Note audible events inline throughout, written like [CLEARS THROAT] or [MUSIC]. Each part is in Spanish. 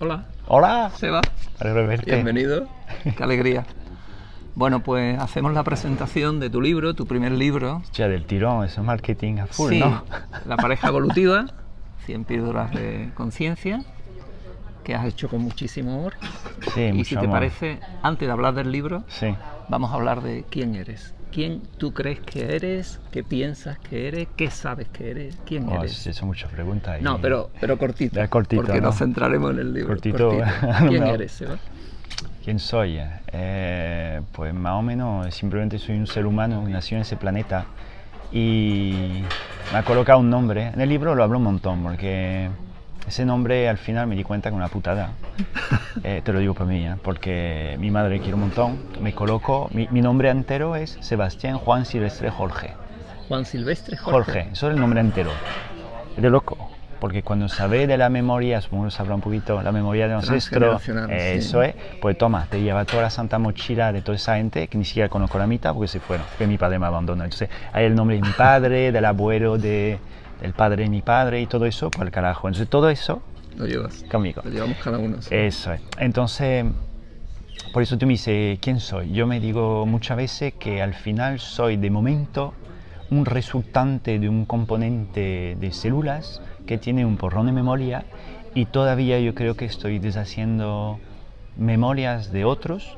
Hola. Hola. Seba. Verte. Bienvenido. Qué alegría. Bueno, pues hacemos la presentación de tu libro, tu primer libro. Ya del tirón, eso es marketing a full, sí, ¿no? La pareja evolutiva, [LAUGHS] 100 píldoras de conciencia, que has hecho con muchísimo amor. Sí, y mucho si te amor. parece, antes de hablar del libro, Sí. vamos a hablar de quién eres. ¿Quién tú crees que eres? ¿Qué piensas que eres? ¿Qué sabes que eres? ¿Quién Oh, eres? sí, son muchas preguntas. y- No, pero, pero cortito. Cortito, Porque ¿no? nos centraremos en el libro. Cortito, [LAUGHS] ¿Quién no. eres, Seba? ¿Quién soy? Eh, pues más o menos simplemente soy un ser humano nació en ese planeta y me ha colocado un nombre. En el libro lo hablo un montón porque ese nombre al final me di cuenta que es una putada. [LAUGHS] Eh, te lo digo por mí, ¿eh? porque mi madre quiere un montón. Me coloco, mi, mi nombre entero es Sebastián Juan Silvestre Jorge. Juan Silvestre Jorge. Jorge, eso es el nombre entero. Es de loco. Porque cuando sabe de la memoria, supongo que sabrá un poquito, la memoria de ancestro, Transgeneracional, eh, sí. eso es, pues toma, te lleva toda la santa mochila de toda esa gente que ni siquiera conozco la mitad porque se fueron, que mi padre me abandonó. Entonces, hay el nombre de mi padre, del abuelo, de, del padre de mi padre y todo eso, pues el carajo. Entonces, todo eso Lo llevas. conmigo. Lo llevamos cada uno. sí. Eso es. Entonces, por eso tú me dices, ¿quién soy? Yo me digo muchas veces que al final soy de momento un resultante de un componente de células que tiene un porrón de memoria y todavía yo creo que estoy deshaciendo memorias de otros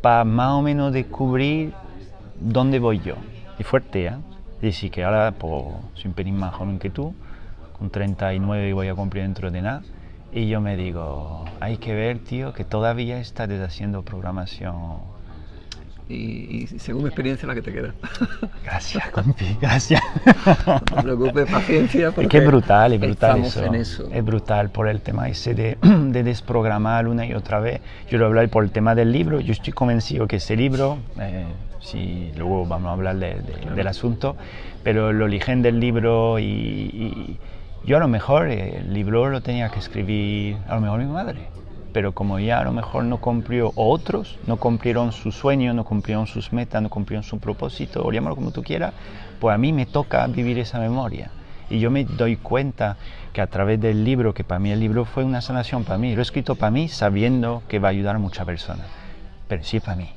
para más o menos descubrir dónde voy yo. Y fuerte, ¿eh? Es decir, que ahora pues, soy un pelín más joven que tú, con 39 voy a cumplir dentro de nada. Y yo me digo, hay que ver, tío, que todavía está deshaciendo programación. Y, y según mi experiencia, la que te queda. [LAUGHS] Gracias, compi, gracias. [LAUGHS] no te preocupes, paciencia. Porque Es que es brutal, es brutal eso. en eso. Es brutal por el tema ese de, [CLEARS THROAT] de desprogramar una y otra vez. Yo lo hablo por el tema del libro. Yo estoy convencido que ese libro, eh, si luego vamos a hablar de- de- del asunto, pero el origen del libro y, y yo a lo mejor eh, el libro lo tenía que escribir a lo mejor mi madre. Pero como ya a lo mejor no cumplió, o otros no cumplieron su sueño, no cumplieron sus metas, no cumplieron su propósito, o llámalo como tú quieras, pues a mí me toca vivir esa memoria. Y yo me doy cuenta que a través del libro, que para mí el libro fue una sanación para mí, lo he escrito para mí sabiendo que va a ayudar a muchas personas, pero sí para mí,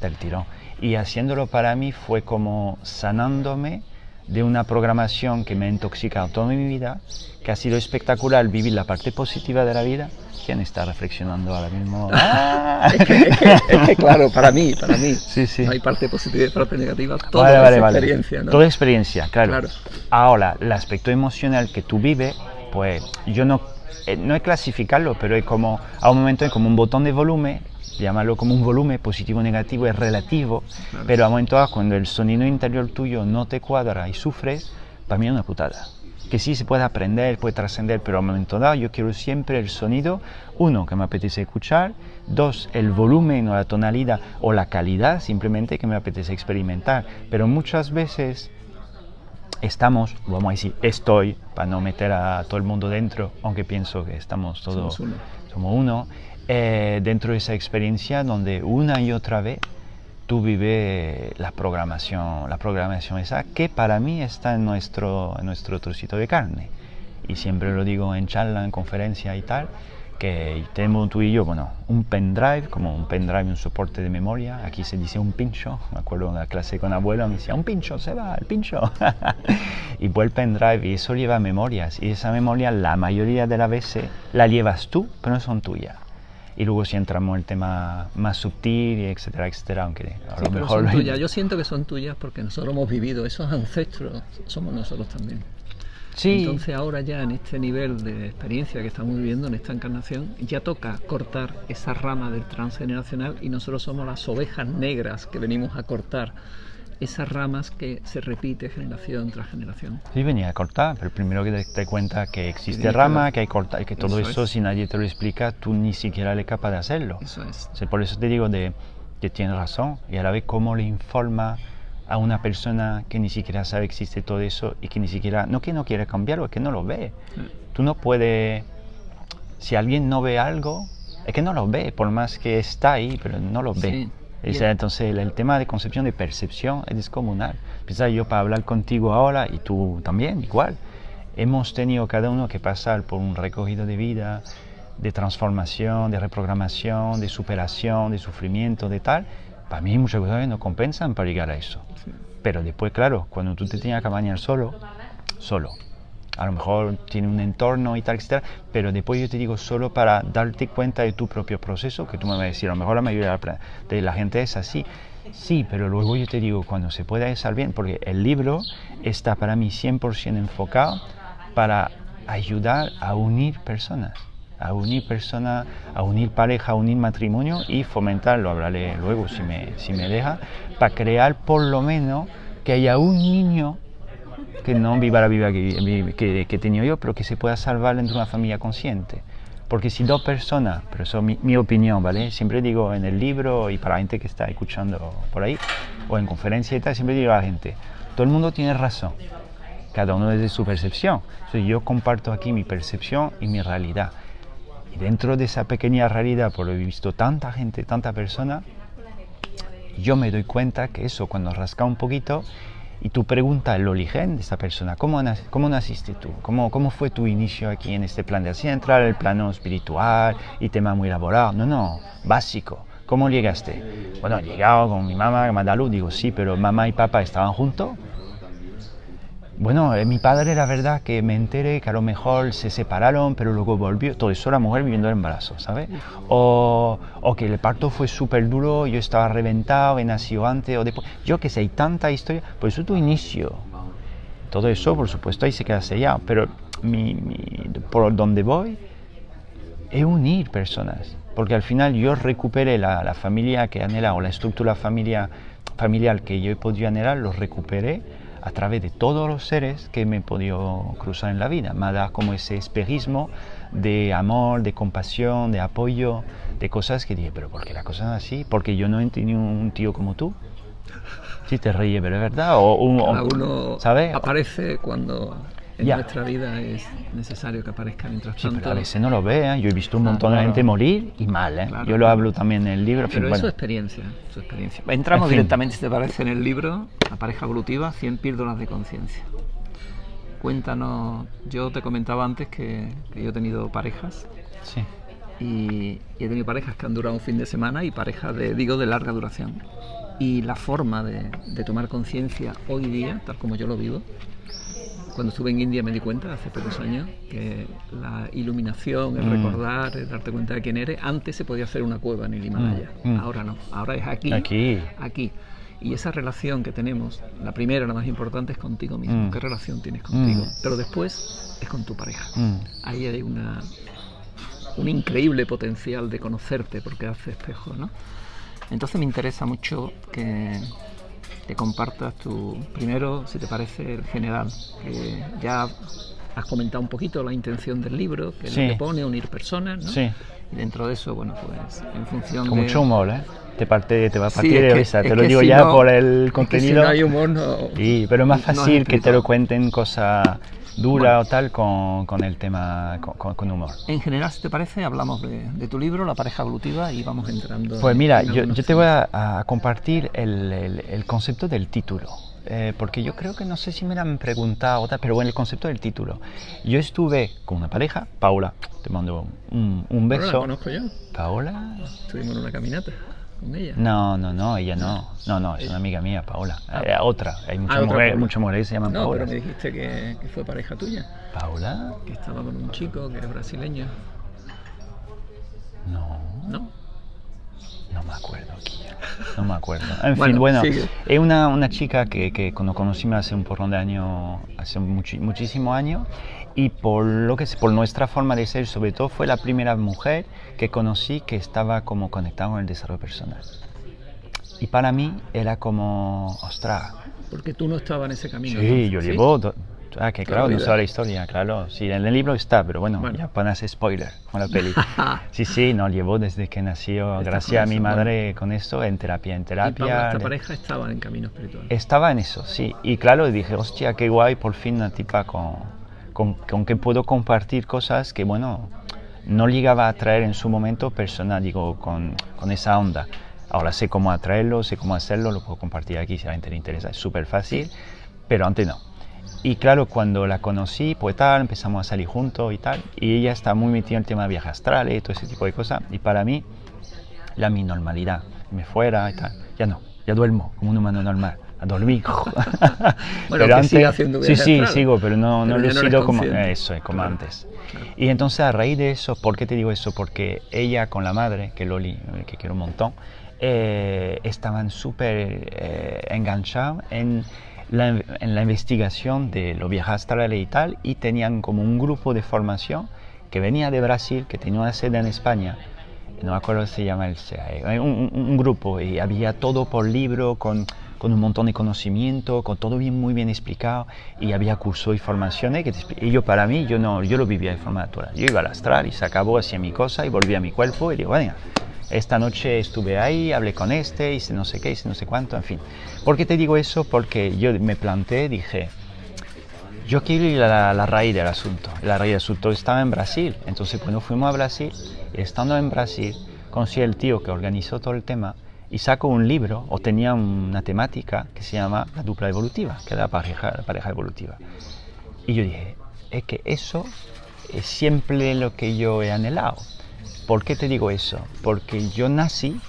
del tirón. Y haciéndolo para mí fue como sanándome de una programación que me ha intoxicado toda mi vida, que ha sido espectacular vivir la parte positiva de la vida. ¿Quién está reflexionando ahora mismo? [LAUGHS] ¡Ah! es, que, es que- es que, claro, para mí, para mí, Sí, sí. no hay parte positiva y parte negativa. Todo Vale, vale, vale. experiencia, ¿no? Toda experiencia, claro. Claro. Ahora, el aspecto emocional que tú vives, pues yo no, eh, no es clasificarlo, pero es como, a un momento es como un botón de volumen, llamarlo como un volumen positivo o negativo, es relativo, Claro. pero a momento dado, cuando el sonido interior tuyo no te cuadra y sufres, para mí es una putada. Que sí se puede aprender, puede trascender, pero a momento dado yo quiero siempre el sonido, uno, que me apetece escuchar, dos, el volumen o la tonalidad o la calidad simplemente que me apetece experimentar. Pero muchas veces estamos, vamos a decir, estoy, para no meter a todo el mundo dentro, aunque pienso que estamos todos, Somos uno. somos uno, eh, dentro de esa experiencia donde una y otra vez tú vives la programación, la programación esa que para mí está en nuestro, en nuestro trocito de carne. Y siempre lo digo en charla, en conferencia y tal, que tenemos tú y yo, bueno, un pendrive, como un pendrive, un soporte de memoria. Aquí se dice un pincho. Me acuerdo en la clase con abuelo, me decía, un pincho, se va, el pincho. [LAUGHS] y pues el pendrive, y eso lleva memorias. Y esa memoria, la mayoría de las veces, la llevas tú, pero no son tuyas. Y luego si entramos en el tema más sutil, etcétera, etcétera, aunque a Sí, lo mejor... son tuyas. Yo siento que son tuyas porque nosotros hemos vivido, esos ancestros somos nosotros también. Sí, Entonces ahora ya en este nivel de experiencia que estamos viviendo en esta encarnación, ya toca cortar esa rama del transgeneracional y nosotros somos las ovejas negras que venimos a cortar esas ramas que se repite generación tras generación. Sí, venía a cortar, pero primero que te, cuenta que existe que rama, que hay corta, que todo Eso eso, es. si nadie te lo explica, tú ni siquiera eres capaz de hacerlo. Eso es. O sea, por eso te digo de, que tienes razón, y a la vez cómo le informa a una persona que ni siquiera sabe que existe todo eso y que ni siquiera, no que no quiere cambiarlo, es que no lo ve. Tú no puedes, si alguien no ve algo, es que no lo ve, por más que está ahí, pero no lo ve. Sí. Sea, entonces el, el tema de concepción de percepción es descomunal. Piensa yo para hablar contigo ahora y tú también, igual. Hemos tenido cada uno que pasar por un recogido de vida, de transformación, de reprogramación, de superación, de sufrimiento, de tal, para mí muchas cosas no compensan para llegar a eso. Pero después, claro, cuando tú te tienes que bañar solo, solo, a lo mejor tiene un entorno y tal, etcétera, pero después yo te digo solo para darte cuenta de tu propio proceso, que tú me vas a decir, a lo mejor la mayoría de la gente es así. Sí, pero luego yo te digo, cuando se pueda estar bien, porque el libro está para mí 100% enfocado para ayudar a unir personas, a unir personas, a unir pareja, a unir matrimonio y fomentarlo, hablaré luego si me, si me deja, para crear por lo menos que haya un niño que no viva la vida que, que, que he tenido yo, pero que se pueda salvar dentro de una familia consciente. Porque si dos personas, pero eso es mi, opinión, ¿vale? Siempre digo en el libro y para la gente que está escuchando por ahí, o en conferencia y tal, siempre digo a la gente, todo el mundo tiene razón, cada uno desde su percepción. Entonces yo comparto aquí mi percepción y mi realidad. Y dentro de esa pequeña realidad, por lo he visto tanta gente, tanta persona, yo me doy cuenta que eso, cuando rasca un poquito, y tú preguntas el origen de esta persona, ¿cómo, cómo naciste tú? ¿Cómo, ¿Cómo fue tu inicio aquí en este plan de así entrar el plano espiritual y tema muy elaborado? No, no, básico. ¿Cómo llegaste? Bueno, he llegado con mi mamá, Madalu, digo, sí, pero mamá y papá estaban juntos. Bueno, eh, mi padre era verdad que me enteré que a lo mejor se separaron, pero luego volvió. Todo eso la mujer viviendo el embarazo, ¿sabes? O, o, que el parto fue súper duro, yo estaba reventado, he nacido antes o después. Yo que sé, hay tanta historia. Por eso tu inicio. Todo eso, por supuesto, ahí se queda sellado. Pero mi, mi, por donde voy es unir personas. Porque al final yo recuperé la, la familia que anhelaba, o la estructura familia, familiar que yo he podido anhelar, lo recuperé a través de todos los seres que me he podido cruzar en la vida. Me da como ese espejismo de amor, de compasión, de apoyo, de cosas que dije, pero ¿por qué la cosa es así? Porque yo no he tenido un tío como tú. Sí, te ríes, pero es verdad. O, un, Cada uno ¿sabes? aparece cuando en nuestra vida es necesario que aparezca mientras sí, tanto. Pero a veces no lo vean. Yo he visto un montón claro, de gente morir y mal, ¿eh? Claro, Yo lo hablo también en el libro. Pero fin, es bueno. su experiencia, su experiencia. Entramos En fin. directamente, si te parece, en el libro, La pareja evolutiva, 100 píldoras de conciencia. Cuéntanos, yo te comentaba antes que, que yo he tenido parejas Sí. y, y he tenido parejas que han durado un fin de semana y parejas de, digo, de larga duración. Y la forma de, de tomar conciencia hoy día, tal como yo lo vivo, cuando estuve en India me di cuenta, hace pocos años, que la iluminación, el Mm. recordar, el darte cuenta de quién eres, antes se podía hacer una cueva en el Himalaya, Mm, mm. ahora no, ahora es aquí, Aquí. aquí. Y esa relación que tenemos, la primera, la más importante, es contigo mismo. Mm. ¿Qué relación tienes contigo? Mm. Pero después es con tu pareja. Mm. Ahí hay una, un increíble potencial de conocerte porque hace espejo, ¿no? Entonces me interesa mucho que te compartas tu, primero, si te parece, el general, que ya has comentado un poquito la intención del libro, que Sí. es que pone unir personas, ¿no? Sí. Y dentro de eso, bueno, pues en función Con de... mucho humor, ¿eh? Te, parte, te va a Sí, partir es de que- risa. es Te lo que digo si ya no- por el es que contenido. si no hay humor, no... Sí, pero es más no has fácil que te lo cuenten cosas duras Bueno. o tal con, con el tema, con, con- humor. En general, si te parece, hablamos de, de tu libro, La pareja evolutiva, y vamos entrando... Pues mira, en yo, yo te voy a, a compartir el, el- el concepto del título. eh, porque yo creo que no sé si me lo han preguntado, pero bueno, el concepto del título. Yo estuve con una pareja, Paula, te mando un, un Bueno, la beso. conozco yo. Paola, Estuvimos en una caminata con ella. No, no, no, ella no. No, no, es una amiga mía, Paola. Ah. Eh, otra. Hay muchas Ah, mujeres, Paola. muchas mujeres que se llaman No, Paola. pero me dijiste que, que fue pareja tuya, ¿Paola? que estaba con un chico que es brasileño. No, ¿No? no me acuerdo, Kia. No me acuerdo. En [LAUGHS] Bueno, fin, bueno, sigue. es una, una chica que, que cuando conocimos hace un porrón de años, hace muchi- muchísimos años, y por lo que por nuestra forma de ser, sobre todo, fue la primera mujer que conocí que estaba como conectada con el desarrollo personal. Y para mí era como, ostras, Porque tú no estabas en ese camino. Sí, entonces, yo ¿sí? llevo. Ah, que claro, la no sabe la historia, claro. Sí, en el libro está, pero bueno, Bueno. ya pones spoiler con la peli. [LAUGHS] sí, sí, no, llevo desde que nació, gracias a mi madre con esto, en terapia, en Y terapia. Paula, esta le- pareja estaba en camino espiritual. Estaba en eso, sí. Y claro, dije, hostia, qué guay, por fin una tipa con, con, con que puedo compartir cosas que, bueno, no llegaba a traer en su momento personal, digo, con, con esa onda. Ahora sé cómo atraerlo, sé cómo hacerlo, lo puedo compartir aquí si a la gente le interesa, es súper fácil, pero antes no. Y claro, cuando la conocí, pues tal, empezamos a salir juntos y tal. Y ella está muy metida en el tema de viajes astrales y todo ese tipo de cosas. Y para mí, la mi normalidad. Me fuera y tal. Ya no, ya duermo como un humano normal. A dormir. [LAUGHS] [LAUGHS] bueno, pero antes, haciendo Sí, sí, sigo, pero no, no lo he sido como, eso, como antes. Y entonces a raíz de eso, ¿por qué te digo eso? Porque ella con la madre, que Loli, que quiero un montón, eh, estaban súper eh, enganchados en la, en la, investigación de los viajes astrales y tal, y tenían como un grupo de formación que venía de Brasil, que tenía una sede en España, no me acuerdo si se llama el CAE, un, un, grupo, y había todo por libro, con, con, un montón de conocimiento, con todo bien, muy bien explicado, y había cursos y formaciones, que y yo para mí, yo no, yo lo vivía de forma natural, yo iba al astral y se acabó, hacía mi cosa y volvía a mi cuerpo, y digo, bueno, esta noche estuve ahí, hablé con este, hice no sé qué, hice no sé cuánto, en fin. ¿Por qué te digo eso? Porque yo me planteé, dije, yo quiero ir a la, raíz del asunto. La raíz del asunto estaba en Brasil. Entonces, cuando fuimos a Brasil, estando en Brasil, conocí al tío que organizó todo el tema y sacó un libro, o tenía una temática que se llama La dupla evolutiva, que era la pareja, la pareja evolutiva. Y yo dije, es que eso es siempre lo que yo he anhelado. ¿Por qué te digo eso? Porque yo nací,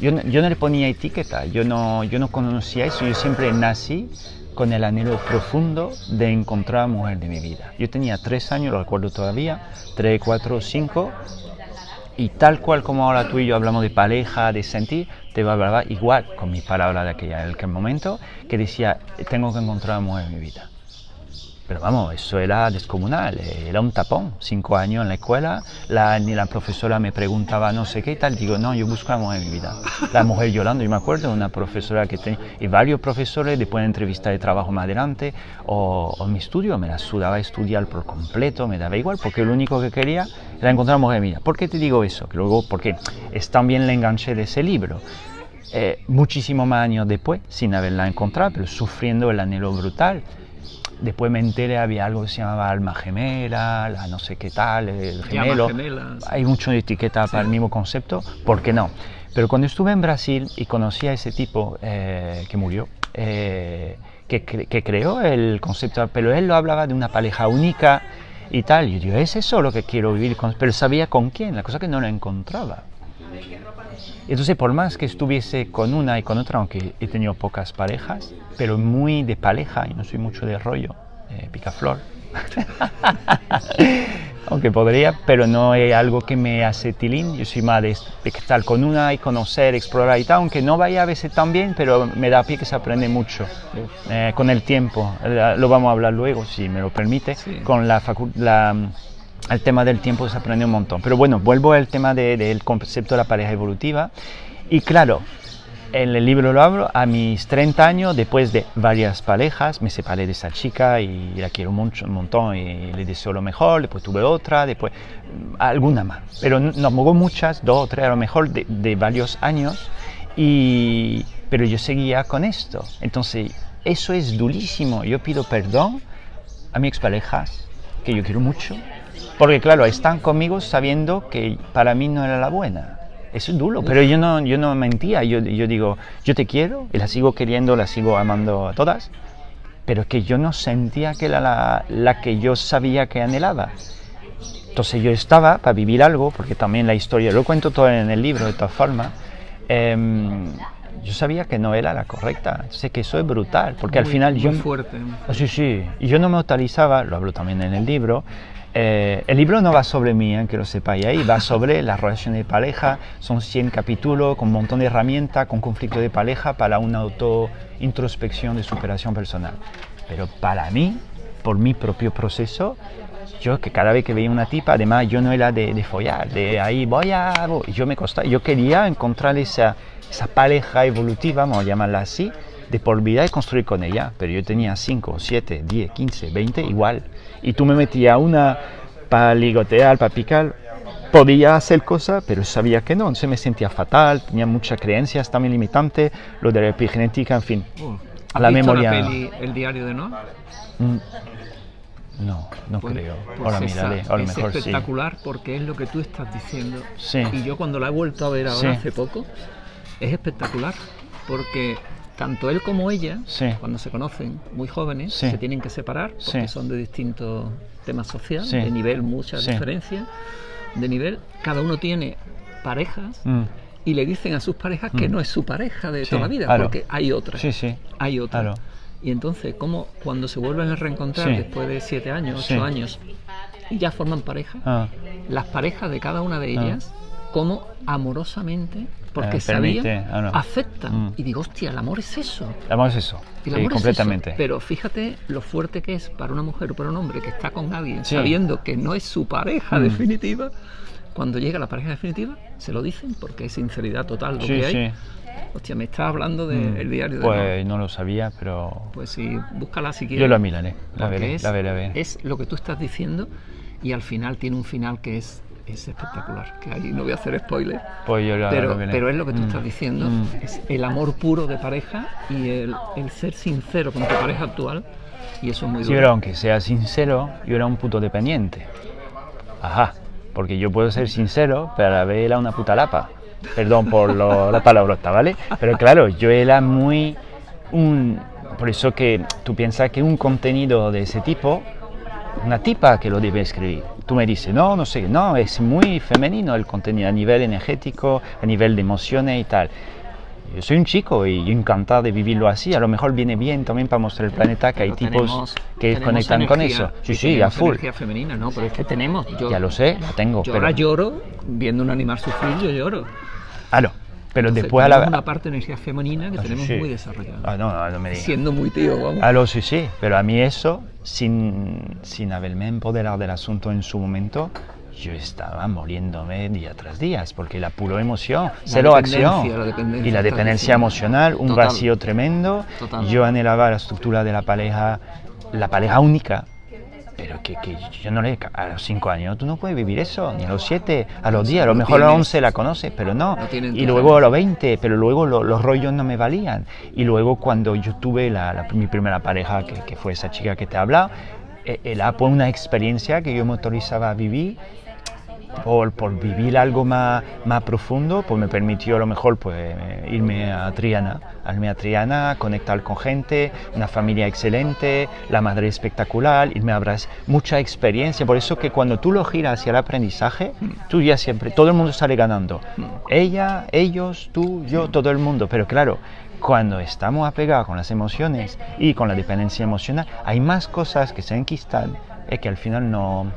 yo, yo no le ponía etiqueta, yo no, yo no conocía eso, yo siempre nací con el anhelo profundo de encontrar a mujer de mi vida. Yo tenía tres años, lo recuerdo todavía, tres, cuatro, cinco, y tal cual como ahora tú y yo hablamos de pareja, de sentir, te va a hablar igual con mis palabras de aquella, aquel momento, que decía, tengo que encontrar a mujer de mi vida. Pero vamos, eso era descomunal, era un tapón. Cinco años en la escuela, la, ni la profesora me preguntaba no sé qué y tal. Digo, no, yo busco la mujer en mi vida. La mujer llorando, yo me acuerdo una profesora que tenía, y varios profesores, después de entrevista de trabajo más adelante, o, o mi estudio, me la sudaba estudiar por completo, me daba igual, porque lo único que quería era encontrar a la mujer en mi vida. ¿Por qué te digo eso? Que luego, porque es también la enganche de ese libro. Eh, muchísimos más años después, sin haberla encontrado, pero sufriendo el anhelo brutal Después me enteré, había algo que se llamaba alma gemela, la no sé qué tal, el gemelo. Hay mucho de etiqueta para el mismo concepto, ¿por qué no? Pero cuando estuve en Brasil y conocí a ese tipo eh, que murió, eh, que, que, creó el concepto, pero él lo hablaba de una pareja única y tal. Y yo es eso lo que quiero vivir, con, pero sabía con quién, la cosa que no lo encontraba. Entonces, por más que estuviese con una y con otra, aunque he tenido pocas parejas, pero muy de pareja, y no soy mucho de rollo, eh, picaflor, [LAUGHS] aunque podría, pero no es algo que me hace tilín, yo soy más de, estar con una y conocer, explorar y tal, aunque no vaya a veces tan bien, pero me da pie que se aprende mucho eh, con el tiempo, eh, lo vamos a hablar luego, si me lo permite, con la, la el tema del tiempo se aprende un montón. Pero bueno, vuelvo al tema del concepto de la pareja evolutiva. Y claro, en el libro lo hablo, a mis 30 años, después de varias parejas, me separé de esa chica y la quiero mucho, un montón y le deseo lo mejor, después tuve otra, después alguna más. Pero no hubo muchas, dos o tres a lo mejor, de, de varios años. Y, pero yo seguía con esto. Entonces, eso es durísimo. Yo pido perdón a mis exparejas, que yo quiero mucho, porque claro, están conmigo sabiendo que para mí no era la buena. Eso es duro, pero yo no, yo no mentía. Yo, yo digo, yo te quiero y la sigo queriendo, la sigo amando a todas, pero es que yo no sentía que era la, la que yo sabía que anhelaba. Entonces yo estaba para vivir algo, porque también la historia, lo cuento todo en el libro de todas formas, em, yo sabía que no era la correcta. Sé que eso es brutal, porque al final yo... Muy fuerte. Sí, sí, y yo no me utilizaba, lo hablo también en el libro, eh, el libro no va sobre mí, eh, que lo sepáis ahí, va sobre [LAUGHS] las relaciones de pareja, son 100 capítulos con un montón de herramientas, con conflicto de pareja para una auto-introspección de superación personal. Pero para mí, por mi propio proceso, yo que cada vez que veía una tipa, además yo no era de, de follar, de ahí voy a... Yo me costaba, yo quería encontrar esa, esa pareja evolutiva, vamos a llamarla así, de por vida y construir con ella. Pero yo tenía 5, 7, 10, 15, 20, igual. Y tú me metías una para ligotear, para picar. Podía hacer cosas, pero sabía que no. Entonces me sentía fatal, tenía muchas creencias también limitantes, lo de la epigenética, en fin. Uh, la memoria. La peli, el diario de Noah? Mm, no, no pues, creo. Pues ahora miraré, a lo es mejor espectacular porque es lo que tú estás diciendo. Sí. Y yo cuando la he vuelto a ver ahora hace poco, es espectacular porque tanto él como ella, Sí. cuando se conocen muy jóvenes, Sí. se tienen que separar porque Sí. son de distintos temas sociales, de nivel, muchas diferencias de nivel. Cada uno tiene parejas Mm. y le dicen a sus parejas que Mm. no es su pareja de toda la vida, claro. porque hay otra. Sí, sí. Hay otra. Claro. Y entonces, como cuando se vuelven a reencontrar después de siete años, ocho años, y ya forman pareja, Ah, las parejas de cada una de Ah. ellas, como amorosamente, porque Eh, permite, ah, no. aceptan. Mm. Y digo, hostia, el amor es eso. vamos eso. El Sí, amor es completamente. eso. Pero fíjate lo fuerte que es para una mujer o para un hombre que está con alguien Sí. sabiendo que no es su pareja Mm. definitiva. Cuando llega la pareja definitiva, se lo dicen porque es sinceridad total lo Sí, que hay. sí. Hostia, me estás hablando del Mm. diario de. Pues no lo sabía, pero Pues sí, búscala si quieres. yo la miraré. La veré, es, la veré, la veré. es lo que tú estás diciendo y al final tiene un final que es, es espectacular. Que ahí no voy a hacer spoiler. Pues yo Pero, pero es lo que tú Mm. estás diciendo, Mm. es el amor puro de pareja y el, el ser sincero con tu pareja actual. Y eso es muy Sí, duro. pero aunque sea sincero, yo era un puto dependiente. Ajá, porque yo puedo ser sincero, pero a la vez era una puta lapa. Perdón por lo- [LAUGHS] la palabrota, ¿vale? Pero claro, yo era muy... Un, por eso que tú piensas que un contenido de ese tipo, una tipa que lo debe escribir. Tú me dices, no, no sé, no, es muy femenino el contenido a nivel energético, a nivel de emociones y tal. Yo soy un chico y yo encantado de vivirlo así. A lo mejor viene bien también para mostrar el planeta que hay tipos tenemos- que conectan con eso. Sí, sí, a full. energía femenina, no, pero es que tenemos. Yo, Ya lo sé, la tengo. Yo pero, ahora lloro viendo un animal sufrir, yo lloro. Ah, no. Pero Entonces, después a la una parte de energía femenina que Ah, tenemos sí. muy desarrollada. Ah, no, no, no me digas. Siendo muy tío, vamos. Ah, lo sí, sí. Pero a mí eso, sin, sin haberme empoderado del asunto en su momento, yo estaba muriéndome día tras día, porque la pura emoción, cero dependencia, acción. la y la dependencia emocional, un Total. vacío tremendo. Total. Yo anhelaba la estructura de la pareja, la pareja única. Pero que, que yo no le... A los cinco años tú no puedes vivir eso, ni a los siete, a los diez, a lo mejor a los tienes- once la conoces, pero no. y luego a los 20, pero luego lo- los rollos no me valían. Y luego cuando yo tuve la, la- mi primera pareja, que, que fue esa chica que te he hablado, eh, era por una experiencia que yo me autorizaba a vivir, por, por vivir algo más, más profundo, pues me permitió a lo mejor pues, eh, irme a Triana, irme a Triana, conectar con gente, una familia excelente, la madre espectacular, irme a Brasil, mucha experiencia, por eso que cuando tú lo giras hacia el aprendizaje, tú ya siempre, todo el mundo sale ganando, ella, ellos, tú, yo, todo el mundo, pero claro, cuando estamos apegados con las emociones y con la dependencia emocional, hay más cosas que se enquistan y que al final no,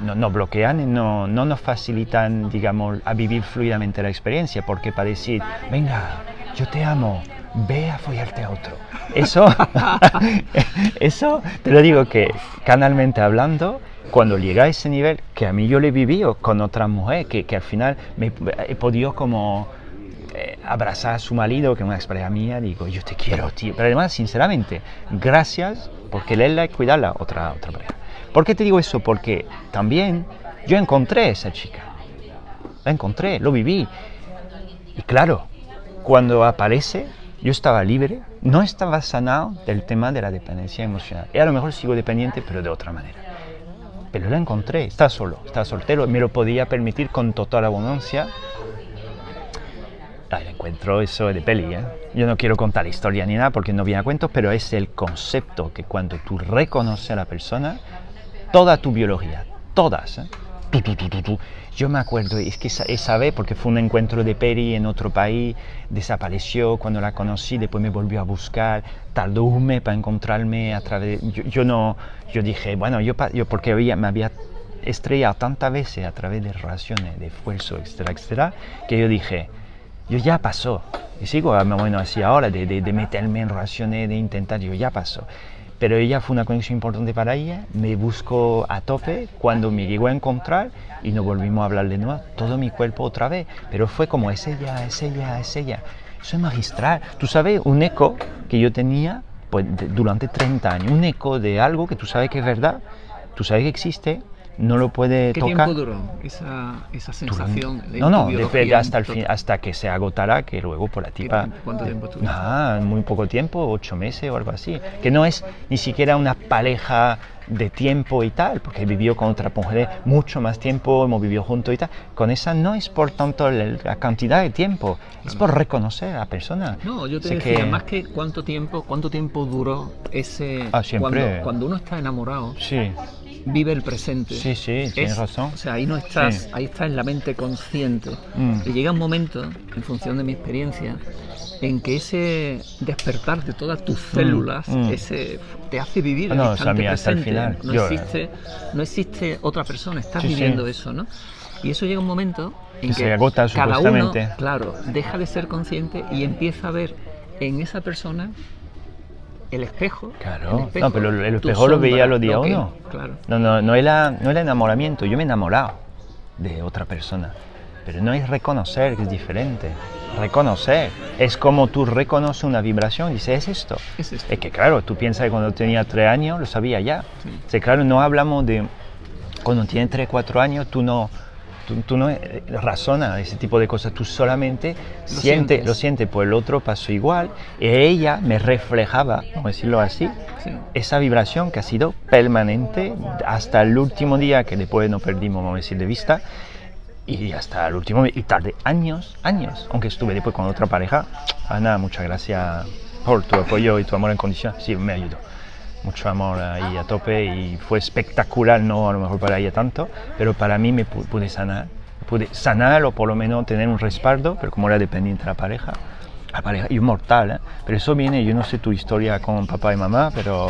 no, no bloquean y no, no nos facilitan, digamos, a vivir fluidamente la experiencia, porque para decir, venga, yo te amo, ve a follarte a otro. Eso, [LAUGHS] eso te lo digo que canalmente hablando, cuando llega a ese nivel, que a mí yo lo he vivido con otra mujer, que, que al final me he podido como eh, abrazar a su marido, que es una expareja mía, digo, yo te quiero, tío. Pero además, sinceramente, gracias por quererla y cuidarla, otra, otra pareja. ¿Por qué te digo eso? Porque también yo encontré a esa chica. La encontré, lo viví. Y claro, cuando aparece, yo estaba libre, no estaba sanado del tema de la dependencia emocional. Y a lo mejor sigo dependiente, pero de otra manera. Pero la encontré, está solo, está soltero, me lo podía permitir con total abundancia. El encuentro eso de peli, ¿eh? Yo no quiero contar historia ni nada porque no viene a cuento, pero es el concepto que cuando tú reconoces a la persona, toda tu biología, todas, ¿eh? Tu, tu, tu. Yo me acuerdo, es que esa, vez, porque fue un encuentro de Peri en otro país, desapareció cuando la conocí, después me volvió a buscar, tardó un mes para encontrarme a través, yo, yo no, yo dije, bueno, yo, yo porque había, me había estrellado tantas veces a través de relaciones, de esfuerzo, etcétera, etcétera, que yo dije, yo ya pasó. Y sigo, ah, bueno, así ahora, de, de, de meterme en relaciones, de intentar, yo ya pasó. Pero ella fue una conexión importante para ella, me buscó a tope cuando me llegó a encontrar y nos volvimos a hablar de nuevo, todo mi cuerpo otra vez. Pero fue como, es ella, es ella, es ella. Eso es magistral. Tú sabes, un eco que yo tenía pues, durante 30 años, un eco de algo que tú sabes que es verdad, tú sabes que existe, no lo puede ¿Qué tocar. tiempo duró esa, esa sensación? de No, no, después hasta, el fin- hasta que se agotará, que luego por la ¿Qué tipa... ¿Cuánto tiempo estuviste? Ah, muy poco tiempo, ocho meses o algo así. Que no es ni siquiera una pareja de tiempo y tal, porque vivió con otra mujer mucho más tiempo, hemos vivido juntos y tal. Con esa no es por tanto la, la cantidad de tiempo, es por reconocer a la persona. No, yo te Sé decía, que- más que cuánto tiempo, cuánto tiempo duró ese... Ah, siempre. Cuando, cuando uno está enamorado, Sí, vive el presente. sí, sí, tienes Es- razón. O sea, ahí no estás, Sí. ahí estás en la mente consciente. Mm. Y llega un momento, en función de mi experiencia, en que ese despertar de todas tus células, mm. ese te hace vivir Ah, el no, o sea, instante presente. final. No existe, no existe otra persona, estás Sí, sí. viviendo eso, ¿no? Y eso llega un momento en Que que, se agota, cada uno, claro, deja de ser consciente y empieza a ver en esa persona el espejo. Claro. el espejo, No, pero el espejo lo veía sombra, lo día lo que- uno. Claro. No, no, no era, no era enamoramiento, yo me he enamorado de otra persona. Pero no es reconocer, que es diferente. Reconocer es como tú reconoces una vibración y dices, es esto. Es esto. Es que claro, tú piensas que cuando tenía tres años lo sabía ya. Sí. O sea, claro, no hablamos de cuando tienes tres, cuatro años, tú no, tú, tú no eh, razonas ese tipo de cosas, tú solamente sientes, sientes. lo sientes, pues el otro pasó igual. Y ella me reflejaba, vamos a decirlo así, Sí. esa vibración que ha sido permanente hasta el último día que después no perdimos, vamos a decir, de vista. Y hasta el último, y tardé años, años, aunque estuve después con otra pareja. Ana, muchas gracias por tu apoyo y tu amor en condición. Sí, me ayudó. Mucho amor ahí a tope y fue espectacular, no a lo mejor para ella tanto, pero para mí me pu- pude sanar. Pude sanar o por lo menos tener un respaldo, pero como era dependiente de la pareja, la pareja, y un mortal, ¿eh? pero eso viene, yo no sé tu historia con papá y mamá, pero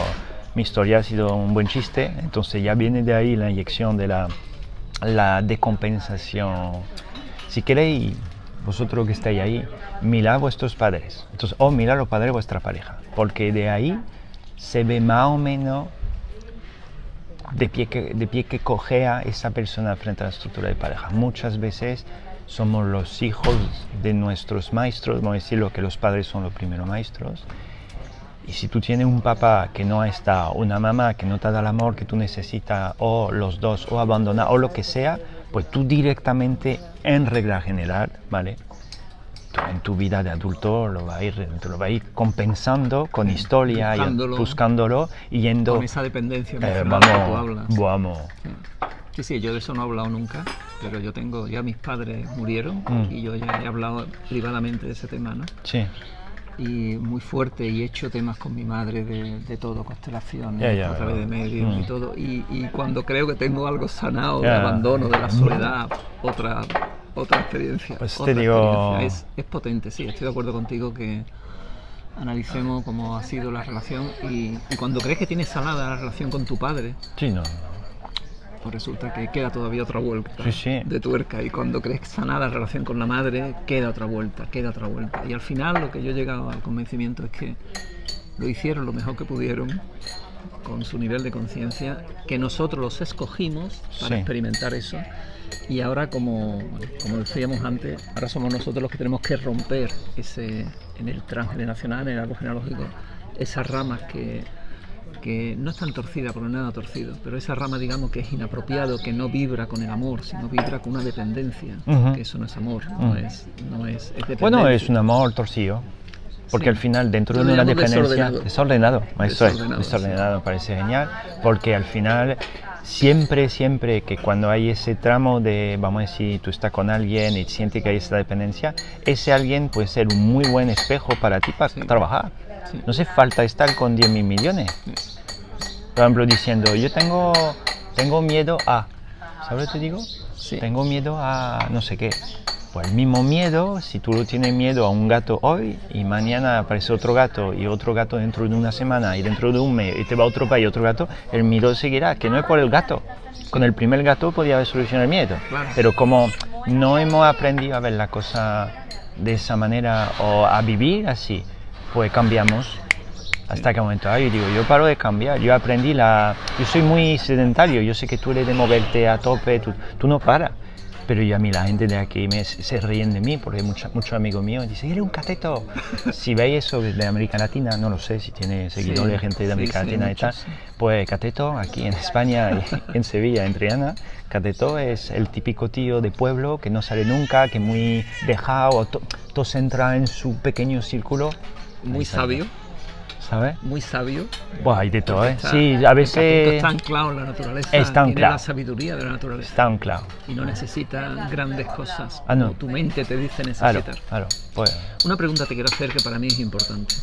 mi historia ha sido un buen chiste, entonces ya viene de ahí la inyección de la, la decompensación. Si queréis, vosotros que estáis ahí, mirad a vuestros padres, entonces, o mirad a los padres de vuestra pareja, porque de ahí se ve más o menos de pie que, de pie que cojea esa persona frente a la estructura de pareja. Muchas veces somos los hijos de nuestros maestros, vamos a decirlo que los padres son los primeros maestros. Y si tú tienes un papá que no está, una mamá que no te da el amor que tú necesitas, o los dos, o abandonar, o lo que sea, pues tú directamente, en regla general, ¿vale? En tu vida de adulto lo vas a ir, lo vas a ir compensando con historia, y Buscándolo. buscándolo y yendo... Con esa dependencia Eh, emocional que tú vamos, hablas. vamos. Sí, sí, yo de eso no he hablado nunca, pero yo tengo, ya mis padres murieron Mm. y yo ya he hablado privadamente de ese tema, ¿no? Sí, Y muy fuerte y he hecho temas con mi madre de, de todo, constelaciones, Ya, ya, a través de ya. medios Mm. y todo. Y, y cuando creo que tengo algo sanado de abandono, de la soledad, otra, otra experiencia. Pues te otra digo- experiencia. Es, es potente, sí, estoy de acuerdo contigo que analicemos cómo ha sido la relación y, y cuando crees que tienes sanada la relación con tu padre, sí, no. pues resulta que queda todavía otra vuelta Sí, sí. de tuerca y cuando crees sanada la relación con la madre queda otra vuelta, queda otra vuelta y al final lo que yo he llegado al convencimiento es que lo hicieron lo mejor que pudieron con su nivel de conciencia, que nosotros los escogimos para Sí. experimentar eso y ahora como, como decíamos antes, ahora somos nosotros los que tenemos que romper ese en el transgeneracional, en el árbol genealógico, esas ramas que, que no están torcidas por nada torcido, pero esa rama digamos que es inapropiado, que no vibra con el amor, sino vibra con una dependencia, Ujú. que eso no es amor, no Ujú. es, no es, es dependencia. Bueno, es un amor torcido. Porque Sí. al final, dentro de una dependencia. desordenado. Desordenado. Eso es. Desordenado, Desordenado, me parece genial. Porque al final, siempre, siempre que cuando hay ese tramo de, vamos a decir, tú estás con alguien y sientes que hay esa dependencia, ese alguien puede ser un muy buen espejo para ti para Sí. trabajar. Sí. No hace falta estar con 10 mil millones. Por ejemplo, diciendo, yo tengo, tengo miedo a. ¿Sabes lo que te digo? Tengo miedo a no sé qué. Pues el mismo miedo, si tú lo tienes miedo a un gato hoy y mañana aparece otro gato y otro gato dentro de una semana y dentro de un mes y te va otro país otro gato, el miedo seguirá, que no es por el gato. Con el primer gato podía haber solucionado el miedo. Claro. Pero como no hemos aprendido a ver la cosa de esa manera o a vivir así, pues cambiamos hasta que momento ay, digo yo paro de cambiar yo aprendí la yo soy muy sedentario yo sé que tú eres de moverte a tope tú, tú no paras pero ya a mí la gente de aquí me, se ríen de mí porque muchos mucho amigos míos dicen, eres un cateto. [LAUGHS] si veis eso de América Latina, no lo sé si tiene seguidores de gente de América Latina y tal, pues cateto aquí en España, [LAUGHS] en Sevilla, en Triana, cateto es el típico tío de pueblo que no sale nunca, que muy dejado, todo se entra en su pequeño círculo. Muy sabio. ¿Sabes? Muy sabio. Pues hay de todo, ¿eh? sí, a veces... Está anclado en la naturaleza, está tiene la sabiduría de la naturaleza. Está anclado. Y no necesita grandes cosas, ah, no. tu mente te dice necesitar. Claro, claro. Pues... Una pregunta te quiero hacer que para mí es importante.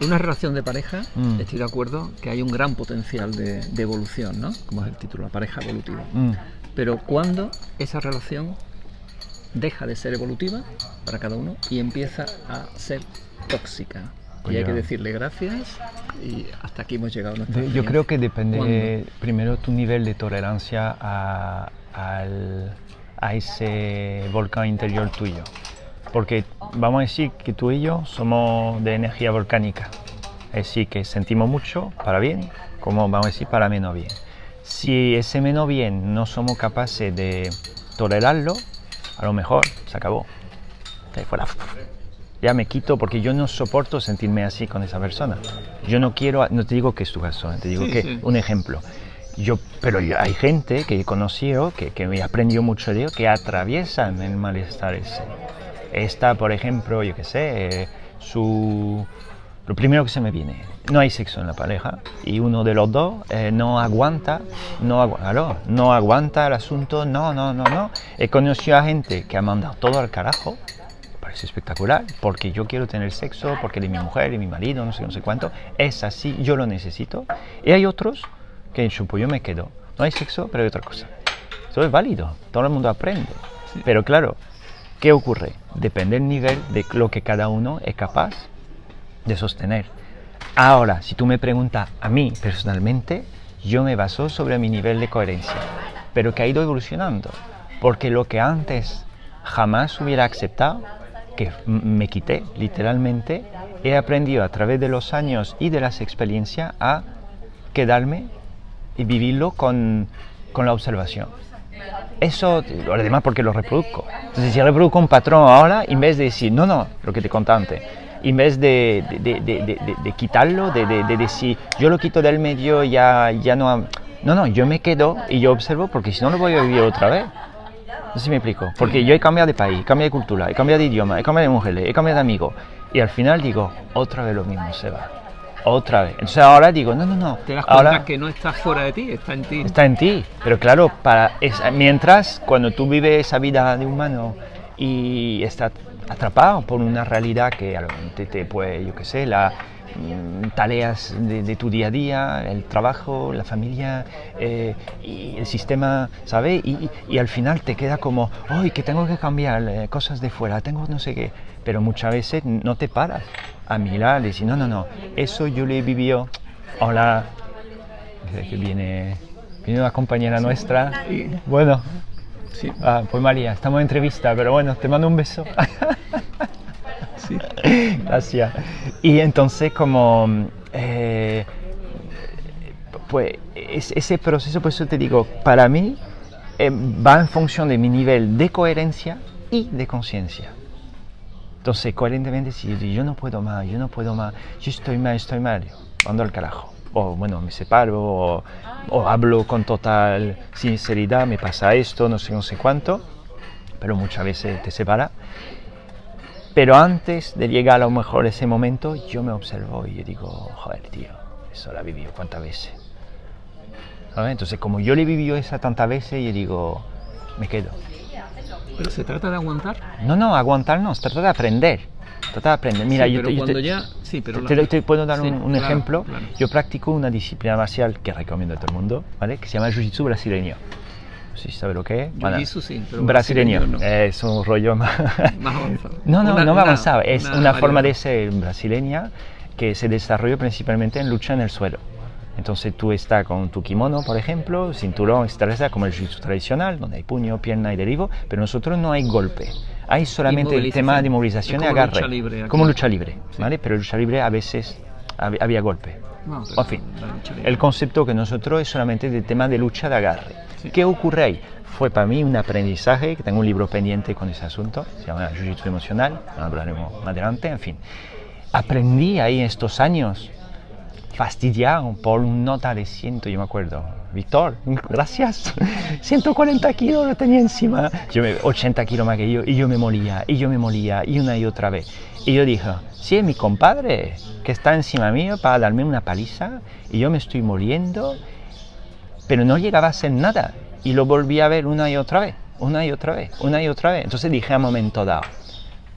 En una relación de pareja, mm. estoy de acuerdo que hay un gran potencial de, evolución, ¿no? Como es el título, la pareja evolutiva. Mm. Pero ¿cuándo esa relación deja de ser evolutiva para cada uno y empieza a ser tóxica? Y hay que decirle gracias y hasta aquí hemos llegado. Yo creo que depende primero tu nivel de tolerancia a, a, ese volcán interior tuyo. Porque vamos a decir que tú y yo somos de energía volcánica. Es decir, que sentimos mucho para bien, como vamos a decir para menos bien. Si ese menos bien no somos capaces de tolerarlo, a lo mejor se acabó. Ahí fuera ya me quito porque yo no soporto sentirme así con esa persona. Yo no quiero, no te digo que es tu caso, te digo que un ejemplo. Yo, pero hay gente que he conocido, que, que me aprendió mucho de ello, que atraviesan el malestar ese. Esta, por ejemplo, yo qué sé, eh, su... Lo primero que se me viene, no hay sexo en la pareja y uno de los dos eh, no aguanta, no, agu no aguanta el asunto, no, no, no, no. He conocido a gente que ha mandado todo al carajo parece espectacular, porque yo quiero tener sexo, porque de mi mujer, de mi marido, no sé, no sé cuánto, es así, yo lo necesito. Y hay otros que en pues yo me quedo, no hay sexo, pero hay otra cosa. Eso es válido, todo el mundo aprende. Pero claro, ¿qué ocurre? Depende del nivel de lo que cada uno es capaz de sostener. Ahora, si tú me preguntas a mí personalmente, yo me baso sobre mi nivel de coherencia, pero que ha ido evolucionando, porque lo que antes jamás hubiera aceptado, que me quité literalmente, he aprendido a través de los años y de las experiencias a quedarme y vivirlo con, con la observación. Eso, además porque lo reproduzco. Entonces, si reproduzco un patrón ahora, en vez de decir, no, no, lo que te conté antes, en vez de, de, de, de quitarlo, de, decir, yo lo quito del medio, ya, ya no... No, no, yo me quedo y yo observo porque si no lo voy a vivir otra vez. No sé si me explico. Porque yo he cambiado de país, he cambiado de cultura, he cambiado de idioma, he cambiado de mujeres, he cambiado de amigos. Y al final digo, otra vez lo mismo se va. Otra vez. Entonces ahora digo, no, no, no. Te das cuenta que no está fuera de ti, está en ti. Está en ti. Pero claro, para mientras cuando tú vives esa vida de humano y estás atrapado por una realidad que te, te puede, yo qué sé, la, tareas de, tu día a día, el trabajo, la familia eh, y el sistema, ¿sabes? Y, al final te queda como, ¡ay, que tengo que cambiar eh, cosas de fuera! Tengo no sé qué. Pero muchas veces no te paras a mirar y decir, no, no, no, eso yo lo he vivido. Hola, que viene, viene una compañera nuestra. Bueno, sí. Ah, pues María, estamos en entrevista, pero bueno, te mando un beso. [LAUGHS] Gracias. Y entonces como... Eh, pues ese proceso, por eso te digo, para mí eh, va en función de mi nivel de coherencia y de conciencia. Entonces, coherentemente, si yo no puedo más, yo no puedo más, yo estoy mal, estoy mal, mando al carajo. O bueno, me separo, o, o, hablo con total sinceridad, me pasa esto, no sé, no sé cuánto, pero muchas veces te separa pero antes de llegar a lo mejor ese momento, yo me observo y yo digo, joder, tío, eso lo he vivido cuántas veces. Entonces, como yo le he vivido esa tantas veces, yo digo, me quedo. ¿Pero se trata de aguantar? No, no, aguantar no, se trata de aprender. Trata de aprender. Mira, yo, te, cuando ya... Sí, pero te, puedo dar un, ejemplo. Yo practico una disciplina marcial que recomiendo a todo el mundo, ¿vale? que se llama Jiu-Jitsu brasileño si sabe lo que es. Bueno, sí, brasileño. Es un rollo más, más avanzado. [LAUGHS] No, no, no más avanzado. Es una, forma de ser brasileña que se desarrolla principalmente en lucha en el suelo. Entonces tú estás con tu kimono, por ejemplo, cinturón, etc., como el jiu tradicional, donde hay puño, pierna y derivo, pero nosotros no hay golpe. Hay solamente el tema de movilización y agarre. como lucha libre, ¿vale? Pero lucha libre a veces había golpe. No, en fin, el concepto que nosotros es solamente de tema de lucha de agarre. Sí. ¿Qué ocurre ahí? Fue para mí un aprendizaje, que tengo un libro pendiente con ese asunto, se llama Jiu-Jitsu emocional, hablaremos más adelante, en fin. Aprendí ahí estos años, fastidiado por un nota de ciento, yo me acuerdo. Víctor, [LAUGHS] gracias. 140 kilos lo tenía encima. Yo me, 80 kilos más que yo, y yo me molía, y yo me molía, y una y otra vez. Y yo dije, sí, es mi compadre que está encima mío para darme una paliza, y yo me estoy moliendo, pero no llegaba a hacer nada. Y lo volví a ver una y otra vez, una y otra vez, una y otra vez. Entonces dije a momento dado,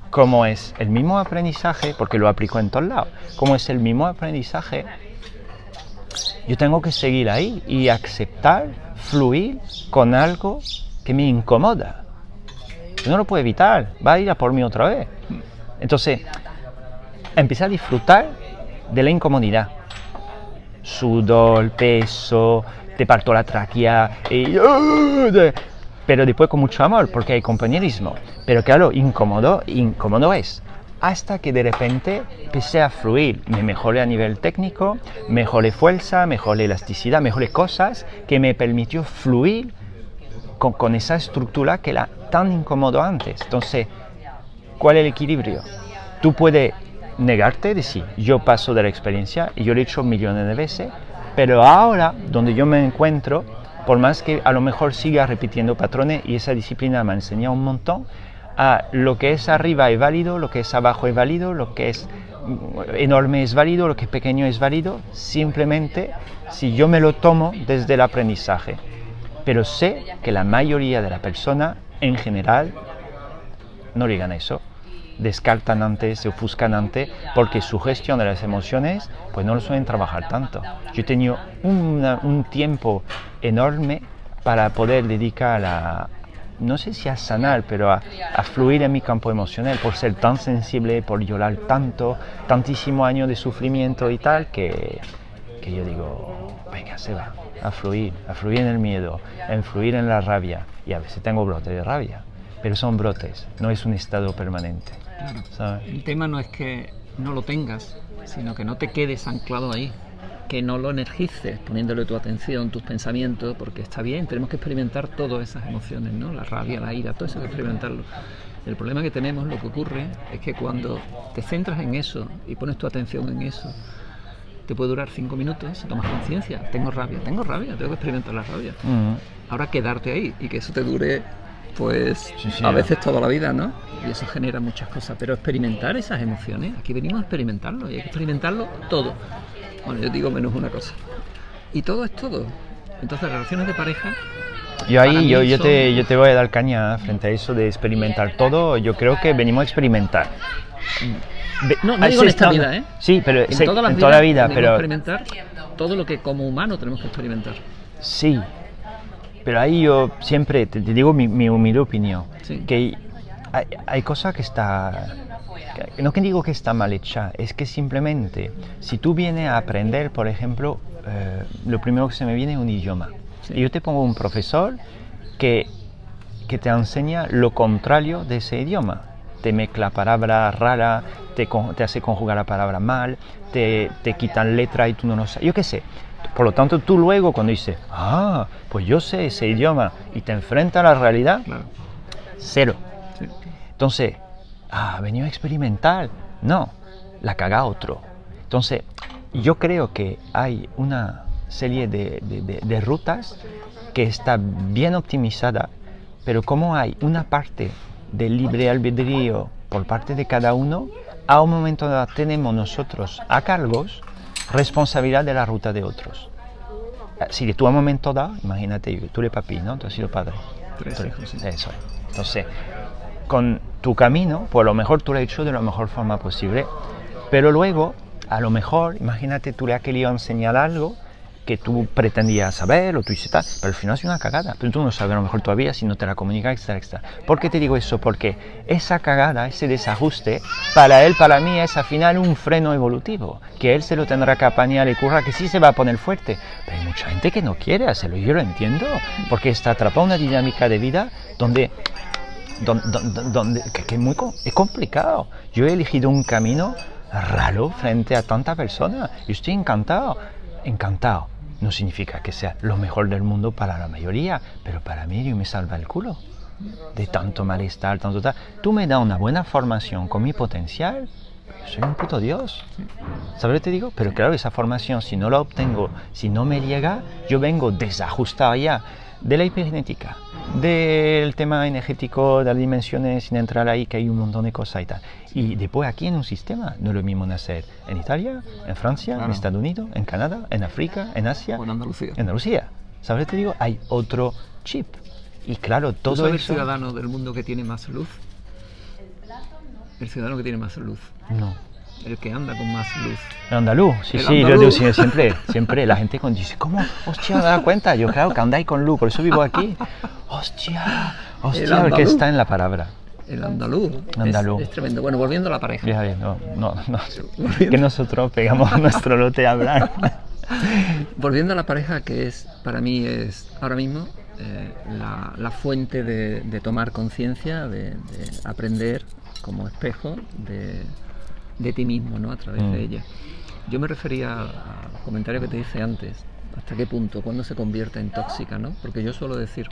como es el mismo aprendizaje, porque lo aplico en todos lados, como es el mismo aprendizaje, yo tengo que seguir ahí y aceptar, fluir con algo que me incomoda. Yo no lo puedo evitar, va a ir a por mí otra vez. Entonces, empecé a disfrutar de la incomodidad. Sudor, peso, te parto la tráquea, y, pero después con mucho amor, porque hay compañerismo. Pero claro, incómodo, incómodo es. Hasta que de repente empecé a fluir, me mejoré a nivel técnico, mejoré fuerza, mejoré elasticidad, mejoré cosas que me permitió fluir con, con esa estructura que era tan incómodo antes. Entonces, ¿cuál es el equilibrio? Tú puedes negarte, decir, yo paso de la experiencia y yo lo he hecho millones de veces, pero ahora, donde yo me encuentro, por más que a lo mejor siga repitiendo patrones y esa disciplina me ha enseñado un montón, a lo que es arriba es válido, lo que es abajo es válido, lo que es enorme es válido, lo que es pequeño es válido, simplemente si yo me lo tomo desde el aprendizaje. Pero sé que la mayoría de la persona en general no llegan a eso descartan antes, se ofuscan antes, porque su gestión de las emociones, pues no lo suelen trabajar tanto. Yo he tenido una- un tiempo enorme para poder dedicar a, no sé si a sanar, pero a, a fluir en mi campo emocional, por ser tan sensible, por llorar tanto, tantísimo año de sufrimiento y tal, que, que yo digo, venga, se va, a fluir, a fluir en el miedo, a fluir en la rabia. Y a veces tengo brotes de rabia, pero son brotes, no es un estado permanente. Claro. ¿sabes? El tema no es que no lo tengas, sino que no te quedes anclado ahí, que no lo energices poniéndole tu atención, tus pensamientos, porque está bien, tenemos que experimentar todas esas emociones, ¿no? La rabia, la ira, todo eso hay que experimentarlo. El problema que tenemos, lo que ocurre, es que cuando te centras en eso y pones tu atención en eso, te puede durar cinco minutos, tomas conciencia, tengo rabia, tengo rabia, tengo que experimentar la rabia. Mm. Ahora quedarte ahí y que eso te dure, pues Sí, sí, a veces toda la vida, ¿no? Y eso genera muchas cosas. Pero experimentar esas emociones, aquí venimos a experimentarlo y hay que experimentarlo todo. Bueno, yo digo menos una cosa. Y todo es todo. Entonces, relaciones de pareja, Yo ahí, yo, te, yo te voy a dar caña frente a eso de experimentar todo. Yo creo que venimos a experimentar. Ve- No, no digo en esta vida, ¿eh? Sí, pero en toda la vida, pero experimentar todo lo que como humano tenemos que experimentar. sí. Pero ahí yo siempre te, te digo mi, mi humilde opinión, Sí. que hay, hay cosas que está, que- no que digo que está mal hecha, es que simplemente si tú vienes a aprender, por ejemplo, eh, lo primero que se me viene es un idioma. Sí. Y yo te pongo un profesor que, que te enseña lo contrario de ese idioma. Te mezcla palabras raras, te, te hace conjugar la palabra mal, te, te quitan letra y tú no lo sabes. Yo qué sé. Por lo tanto, tú luego cuando dices, ah, pues yo sé ese idioma y te enfrentas a la realidad, Claro. cero. Sí. Entonces, ah, venido a experimentar. No, la caga otro. Entonces, yo creo que hay una serie de, de- de- de rutas que está bien optimizada, pero como hay una parte de libre albedrío por parte de cada uno, a un momento dado tenemos nosotros a cargos responsabilidad de la ruta de otros. Si de tú a un momento dado, imagínate, tú eres papi, ¿no? Tú has sido padre. Tres Tú- hijos, sí. Eso es. Entonces, con tu camino, pues a lo mejor tú lo has hecho de la mejor forma posible, pero luego, a lo mejor, imagínate, tú le has querido enseñar algo que tú pretendías saber o tú dices tal, pero al final es una cagada, pero tú no sabes a lo mejor todavía si no te la comunicas, etcétera, etcétera. ¿Por qué te digo eso? Porque esa cagada, ese desajuste, para él, para mí, es al final un freno evolutivo, que él se lo tendrá que apañar y currar, que sí se va a poner fuerte, pero hay mucha gente que no quiere hacerlo, yo lo entiendo, porque está atrapado en una dinámica de vida donde don- don- don- donde, que, es muy es complicado. Yo he elegido un camino raro frente a tanta persona. Yo estoy encantado, encantado. No significa que sea lo mejor del mundo para la mayoría, pero para mí yo me salva el culo de tanto malestar, tanto tal. Tú me das una buena formación con mi potencial, soy un puto Dios. ¿Sabes lo que te digo? Pero claro, esa formación, si no la obtengo, si no me llega, yo vengo desajustado ya de la hipergenética, del tema energético, de las dimensiones, sin entrar ahí, que hay un montón de cosas y tal. Y después aquí en un sistema, no es lo mismo nacer en Italia, en Francia, en Estados Unidos, en Canadá, en África, en Asia. O en Andalucía. En Andalucía. ¿Sabes te digo? Hay otro chip. Y claro, todo ¿Tú sabes eso... el ciudadano del mundo que tiene más luz? El ciudadano que tiene más luz. No. El que anda con más luz. El andaluz, sí, El sí, yo digo siempre, [LAUGHS] siempre la gente cuando dice, ¿cómo? Hostia, ¿me da cuenta? Yo claro que andáis con luz, por eso vivo aquí. Hostia, hostia, porque está en la palabra. El andaluz. Es- Andaluz. Es, tremendo. Bueno, volviendo a la pareja. Ya, ya, no, no, no, que nosotros pegamos [LAUGHS] nuestro lote a hablar. Volviendo a la pareja, que es para mí es ahora mismo eh, la, la fuente de, de tomar conciencia, de, de aprender como espejo de, de ti mismo, ¿no? A través Mm. de ella. Yo me refería al comentario que te hice antes. ¿Hasta qué punto? ¿Cuándo se convierte en tóxica, no? Porque yo suelo decir,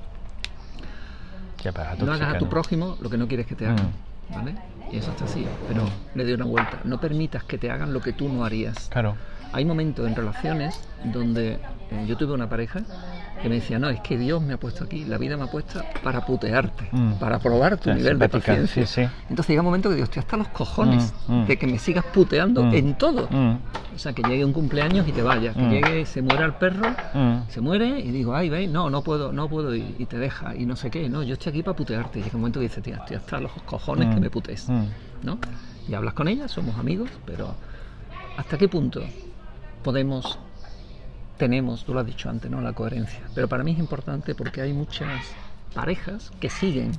Ya, para no hagas a tu ¿no? prójimo lo que no quieres que te hagan, ¿vale? Y eso está así, pero le doy una vuelta. No permitas que te hagan lo que tú no harías. Claro. Hay momentos en relaciones donde eh, yo tuve una pareja que me decía, no, es que Dios me ha puesto aquí, la vida me ha puesto para putearte, Mm. para probar tu Sí, nivel de paciencia. sí, sí. Entonces llega un momento que digo, estoy hasta los cojones Mm, mm. de que me sigas puteando en todo. O sea, que llegue un cumpleaños y te vayas, que llegue, se muera el perro, se muere y digo, ay, veis, no, no puedo, no puedo ir, y te deja, y no sé qué, no, yo estoy aquí para putearte. Y llega un momento que dice, tía, estoy hasta los cojones que me putees. mm. ¿no? Y hablas con ella, somos amigos, pero ¿hasta qué punto podemos, tenemos, tú lo has dicho antes, ¿no? La coherencia. Pero para mí es importante porque hay muchas parejas que siguen,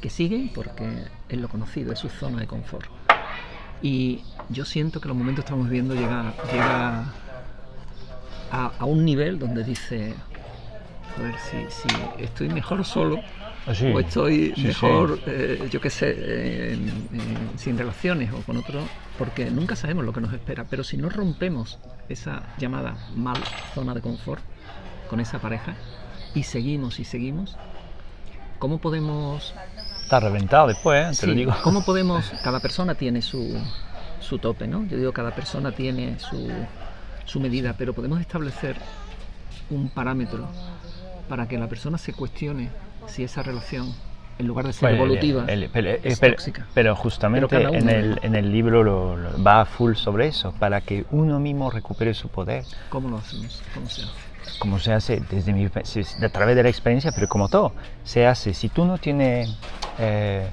que siguen porque es lo conocido, es su zona de confort. Y yo siento que los momentos que estamos viviendo llega, llega a, a un nivel donde dice, joder, si, si estoy mejor solo, sí. o estoy Sí, sí. mejor, eh, yo qué sé, eh, sin relaciones o con otro, porque nunca sabemos lo que nos espera. Pero si no rompemos esa llamada mal zona de confort con esa pareja y seguimos y seguimos, ¿cómo podemos Está reventado después, ¿eh? te lo digo. ¿Cómo [LAUGHS] podemos, cada persona tiene su, su tope, ¿no? Yo digo, cada persona tiene su, su medida, pero podemos establecer un parámetro para que la persona se cuestione si esa relación, en lugar de ser Bueno, evolutiva, el- el- pero, es pero- tóxica. pero justamente Pero en, el, en el libro lo, lo- va a full sobre eso, para que uno mismo recupere su poder. ¿cómo lo hacemos? ¿Cómo se hace? como se hace desde mi, a través de la experiencia, pero como todo, se hace. Si tú no tienes, eh,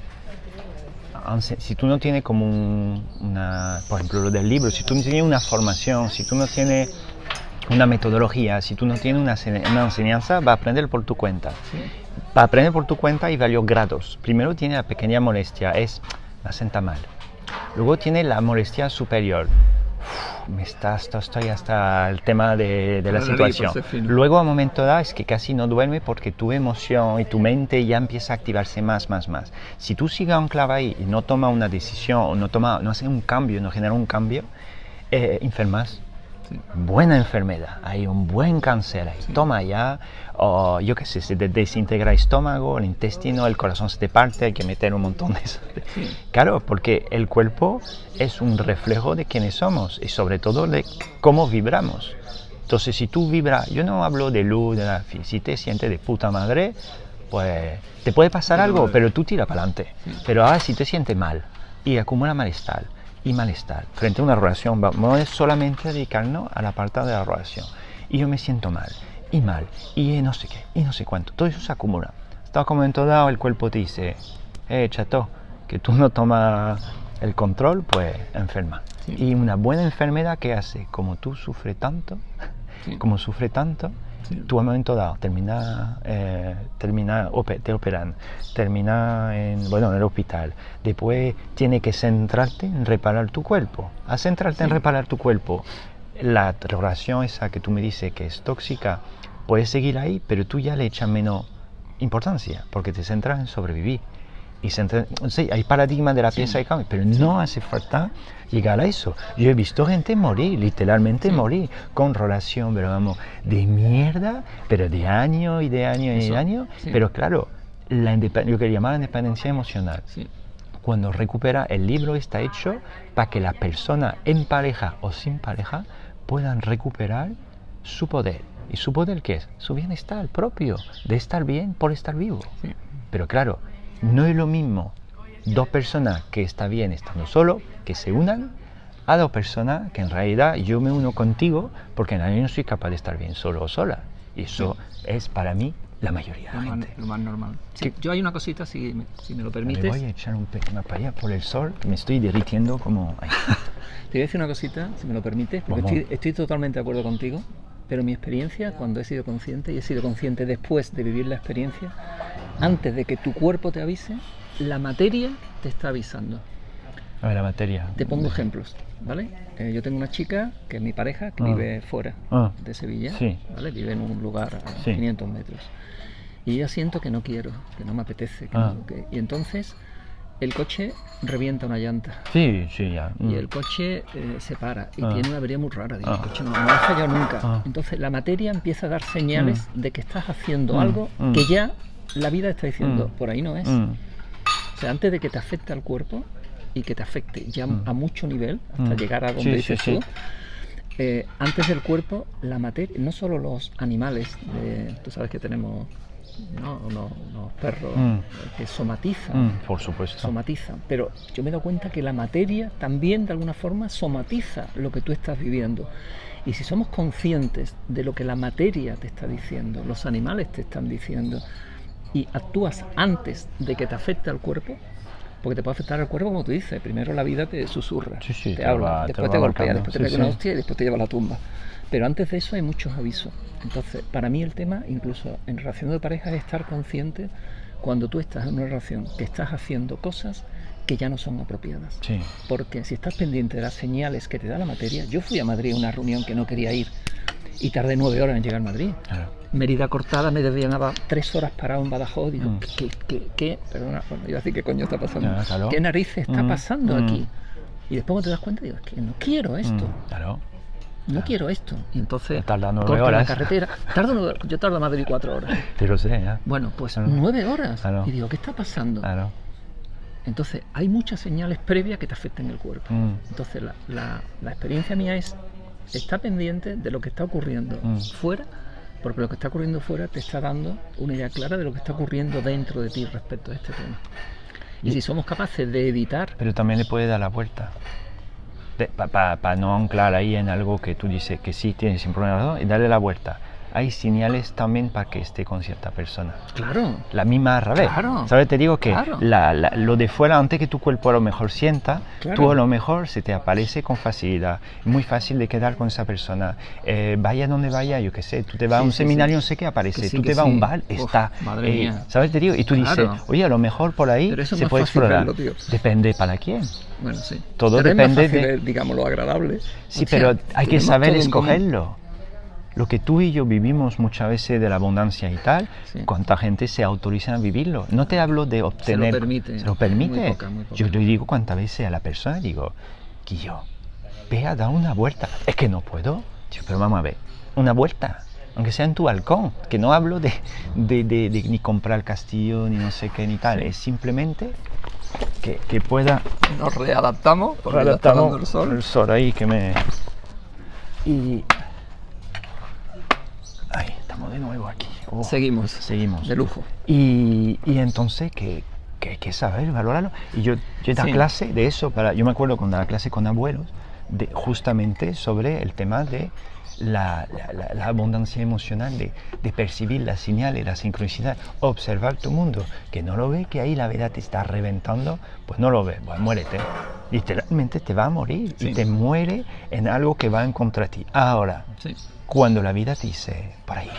si tú no tienes como un- una, por ejemplo, lo del libro, si tú no tienes una formación, si tú no tienes una metodología, si tú no tienes una, una enseñanza, va a aprender por tu cuenta. Sí. Para aprender por tu cuenta hay varios grados. Primero tiene la pequeña molestia, es me sienta mal. Luego tiene la molestia superior. Uf, me está, esto- estoy hasta el tema de, de la situación. Luego a momento dado es que casi no duerme porque tu emoción y tu mente ya empieza a activarse más, más, más. Si tú sigues anclado ahí y no tomas una decisión o no, toma, no hace un cambio, no genera un cambio, eh, enfermas. Buena enfermedad, hay un buen cáncer ahí, toma ya, o yo qué sé, se te desintegra el estómago, el intestino, el corazón se te parte, hay que meter un montón de eso. Sí. Claro, porque el cuerpo es un reflejo de quiénes somos y sobre todo de cómo vibramos. Entonces, si tú vibras, yo no hablo de luz, de nada, si te sientes de puta madre, pues te puede pasar algo, pero tú tira para adelante. Pero ahora si te sientes mal y acumula malestar y malestar frente a una relación, vamos a solamente dedicarnos a la parte de la relación. Y yo me siento mal y mal y no sé qué y no sé cuánto. Todo eso se acumula. Hasta un momento dado el cuerpo te dice, eh, chato, que tú no tomas el control, pues enferma. Sí. Y una buena enfermedad que hace, como tú sufres tanto, Sí. como sufre tanto, Sí. un momento dado termina, eh, termina te operan, termina en, bueno, en el hospital, después tiene que centrarte en reparar tu cuerpo. A centrarte en Sí. reparar tu cuerpo, la relación esa que tú me dices que es tóxica, puedes seguir ahí, pero tú ya le echas menos importancia, porque te centras en sobrevivir. y se entre- sí, hay paradigma de la pieza y cambia, pero no hace falta llegar a eso. Yo he visto gente morir, literalmente morir, con relación, pero vamos, de mierda, pero de año y de año y Eso, de año, sí. pero claro, la lo que llamaba independencia emocional Sí. cuando recupera el libro está hecho para que la persona en pareja o sin pareja puedan recuperar su poder. ¿Y su poder qué es? Su bienestar propio, de estar bien por estar vivo. Sí. Pero claro, no es lo mismo dos personas que están bien estando solo, que se unan, a dos personas que en realidad yo me uno contigo porque en realidad no soy capaz de estar bien solo o sola. Y eso es para mí la mayoría de la más, gente. lo más normal. Sí, yo hay una cosita, si me, si me lo Me permites. voy a echar un pe- una paella por el sol, que me estoy derritiendo como... [LAUGHS] Te voy a decir una cosita, si me lo permites, porque estoy totalmente de acuerdo contigo, pero mi experiencia, cuando he sido consciente, y he sido consciente después de vivir la experiencia, antes de que tu cuerpo te avise, la materia te está avisando. A ver, la materia. Te pongo ejemplos, ¿vale? Eh, yo tengo una chica que es mi pareja, que Ah. vive fuera Ah. de Sevilla, Sí. ¿vale? Vive en un lugar a Sí. 500 metros. Y yo siento que no quiero, que no me apetece. que Ah. no- que- y entonces el coche revienta una llanta. Sí, sí, ya. Y Mm. el coche eh, se para y tiene una avería muy rara. Digo, el coche no, no ha fallado nunca. Entonces la materia empieza a dar señales de que estás haciendo Mm, algo mm. que ya la vida está diciendo, Mm. por ahí no es. O sea, antes de que te afecte al cuerpo y que te afecte ya Mm. a mucho nivel, hasta Mm. llegar a donde Sí, dices sí. tú, eh, antes del cuerpo, la materia, no solo los animales, de- tú sabes que tenemos ¿no? unos, unos perros Mm. que somatizan, Mm, por supuesto. somatizan, pero yo me he dado cuenta que la materia también de alguna forma somatiza lo que tú estás viviendo. Y si somos conscientes de lo que la materia te está diciendo, los animales te están diciendo, y actúas antes de que te afecte al cuerpo, porque te puede afectar al cuerpo como tú dices, primero la vida te susurra, Sí, sí, te, te habla, va- después te, golpea, después te pega una hostia y después te lleva a la tumba. Pero antes de eso hay muchos avisos. Entonces, para mí el tema, incluso en relación de pareja, es estar consciente cuando tú estás en una relación que estás haciendo cosas que ya no son apropiadas. Sí. Porque si estás pendiente de las señales que te da la materia, yo fui a Madrid a una reunión que no quería ir y tardé nueve horas en llegar a Madrid. Claro. Mérida cortada, me desviaba tres horas parado en Badajoz. Digo, Mm. ¿qué, qué, qué? Perdona, bueno, iba a decir qué coño está pasando. Claro. ¿Qué narices está Mm, pasando mm. aquí? Y después cuando te das cuenta, digo, es que no quiero esto. Mm, Claro. No quiero esto. Y entonces, Tarda nueve horas. la carretera. Tardo nueve. Yo tardo a Madrid cuatro horas. [LAUGHS] Te lo sé, ¿eh? Bueno, pues Claro. nueve horas. Claro. Y digo, ¿qué está pasando? Claro. Entonces, hay muchas señales previas que te afectan el cuerpo. Mm. Entonces, la, la- la experiencia mía es, está pendiente de lo que está ocurriendo Mm. fuera, porque lo que está ocurriendo fuera te está dando una idea clara de lo que está ocurriendo dentro de ti respecto a este tema. Y, Y- si somos capaces de editar, Pero también le puede dar la vuelta. Para no anclar ahí en algo que tú dices que sí tienes sin problema ¿no? y darle la vuelta. Hay señales también para que esté con cierta persona. claro, La misma revés. Claro. ¿Sabes? Te digo que Claro. la- la- lo de fuera, antes que tu cuerpo a lo mejor sienta, Claro. tú a lo mejor se te aparece con facilidad. Muy fácil de quedar con esa persona. Eh, vaya donde vaya, yo qué sé, tú te vas a un sí, seminario, sí. no sé qué aparece. Que tú te vas a un bar, Uf, está. madre Eh, mía. ¿Sabes? Te digo, y tú dices, oye, a lo mejor por ahí Pero eso es se puede explorar. verlo. Depende para quién. bueno, sí. Todo Pero es más depende fácil de- ver, digamos, lo agradable. Sí, O sea, pero hay que saber escogerlo. Lo que tú y yo vivimos muchas veces de la abundancia y tal, Sí. cuánta gente se autoriza a vivirlo. No te hablo de obtener. permite. Se lo permite. Muy poca, muy poca. Yo le digo cuántas veces a la persona, digo, Guillo, ve a dar una vuelta. Es que no puedo. Digo, pero vamos a ver, una vuelta. Aunque sea en tu balcón, que no hablo de, de- de- de ni comprar el castillo, ni no sé qué, ni tal. Es simplemente que, que pueda Nos readaptamos, porque ya está dando el sol. el sol ahí que me. Y. Estamos de nuevo aquí. Oh, Seguimos. Seguimos. De lujo. Y, y entonces que, que hay que saber valorarlo. Y yo, yo dado Sí. clase de eso, para, yo me acuerdo cuando daba clase con abuelos, de, justamente sobre el tema de la, la- la- la abundancia emocional, de, de percibir las señales, la sincronicidad, observar tu mundo, que no lo ve, que ahí la vida te está reventando, pues no lo ve, pues muérete. Literalmente te va a morir y Sí. te muere en algo que va en contra de ti. Ahora, Sí. Cuando la vida te dice, por ahí,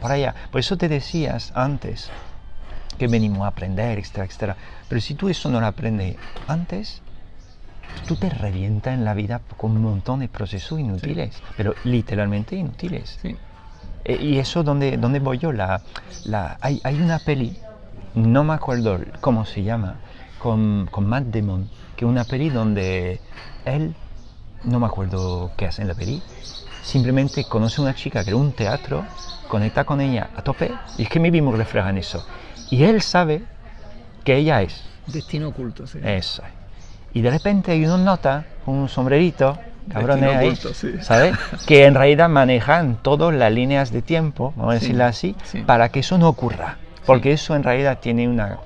por allá. Por eso te decías antes que venimos a aprender, etcétera, etcétera. Pero si tú eso no lo aprendes antes, tú te revientas en la vida con un montón de procesos inútiles, pero literalmente inútiles. Sí. Eh, y eso, donde, donde voy yo? La, la, hay, hay una peli no me acuerdo cómo se llama, con, con Matt Damon, que es una peli donde él, no me acuerdo qué hace en la peli, simplemente conoce a una chica que era un teatro, conecta con ella a tope, y es que mi mismo refleja en eso. Y él sabe que ella es. Destino oculto, sí. Eso. Y de repente hay unos notas, un sombrerito, cabrones ahí, oculto, sí. ¿sabes? [LAUGHS] Que en realidad manejan todas las líneas de tiempo, vamos a Sí, decirlo así, sí. para que eso no ocurra. Porque eso en realidad tiene una...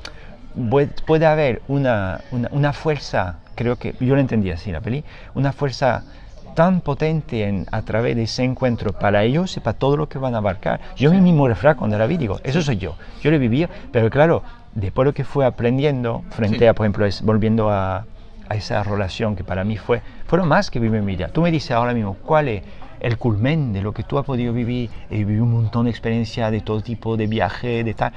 Puede, puede haber una, una, una fuerza, creo que yo lo entendí así la peli, una fuerza tan potente en, a través de ese encuentro para ellos y para todo lo que van a abarcar. Yo mi mismo refrán cuando la vi digo, eso soy yo, yo lo vivía, pero claro, después lo que fue aprendiendo frente Sí. a, por ejemplo, es- volviendo a, a esa relación que para mí fue, fueron más que vivir mi vida. Tú me dices ahora mismo, ¿cuál es el culmen de lo que tú has podido vivir? He vivido un montón de experiencias de todo tipo, de viaje, de tal.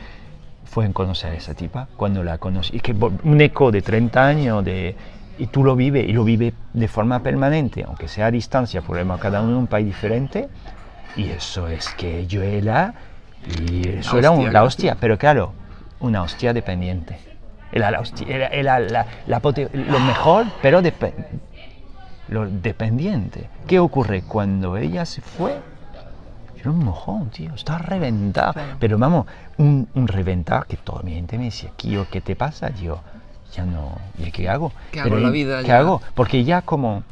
Fue en conocer a esa tipa, cuando la conocí. Y que un eco de 30 años, de, y tú lo vives, y lo vives de forma permanente, aunque sea a distancia, ejemplo, cada uno en un país diferente. Y eso es que yo era, y eso era un- la hostia, pero claro, una hostia dependiente. Era, la hostia- era, era la, la lo mejor, pero depe- lo dependiente. ¿Qué ocurre cuando ella se fue? Era un mojón, tío, está reventado. Claro. Pero vamos, un, un reventar que toda mi gente me decía, Kio, ¿qué te pasa? Yo, ya no, ¿y qué hago? ¿Qué hago Pero en la vida ¿Qué ya? hago? Porque ya como...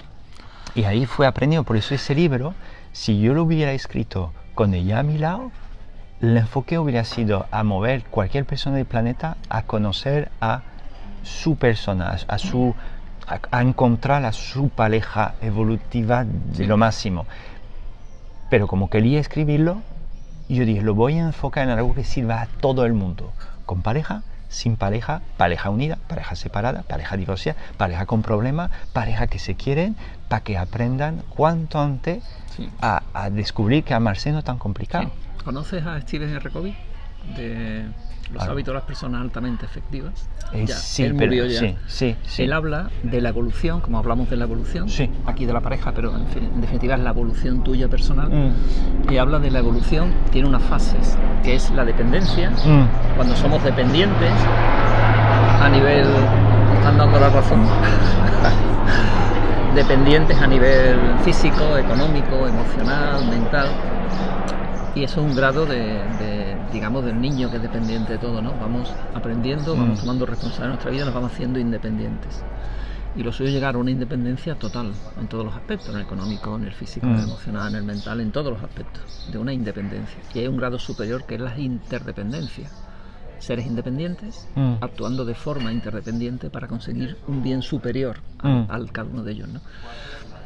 Y ahí fue aprendido, por eso ese libro, si yo lo hubiera escrito con ella a mi lado, el enfoque hubiera sido a mover cualquier persona del planeta a conocer a su persona, a su a, a encontrar a su pareja evolutiva de lo máximo. Pero como quería escribirlo, yo dije, lo voy a enfocar en algo que sirva a todo el mundo, con pareja, sin pareja, pareja unida, pareja separada, pareja divorciada, pareja con problemas, pareja que se quieren, para que aprendan cuanto antes Sí. a, a descubrir que amarse no es tan complicado. Sí. ¿Conoces a Stephen R. Covey? De los Claro. hábitos de las personas altamente efectivas. Eh, Ya, sí, él pero- ya. sí, sí, sí. Él habla de la evolución, como hablamos de la evolución, aquí de la pareja, pero en, fin, en definitiva es la evolución tuya personal. Mm, Y habla de la evolución, tiene unas fases, que es la dependencia, mm, cuando somos dependientes a nivel. están dando la razón. [LAUGHS] dependientes a nivel físico, económico, emocional, mental. Y eso es un grado de, de, digamos, del niño que es dependiente de todo, ¿no? Vamos aprendiendo, vamos Mm. tomando responsabilidad de nuestra vida, nos vamos haciendo independientes. Y lo suyo es llegar a una independencia total en todos los aspectos, en el económico, en el físico, en el Mm. emocional, en el mental, en todos los aspectos, de una independencia. Y hay un grado superior que es la interdependencia. Seres independientes Mm. actuando de forma interdependiente para conseguir un bien superior al, al cada uno de ellos, ¿no?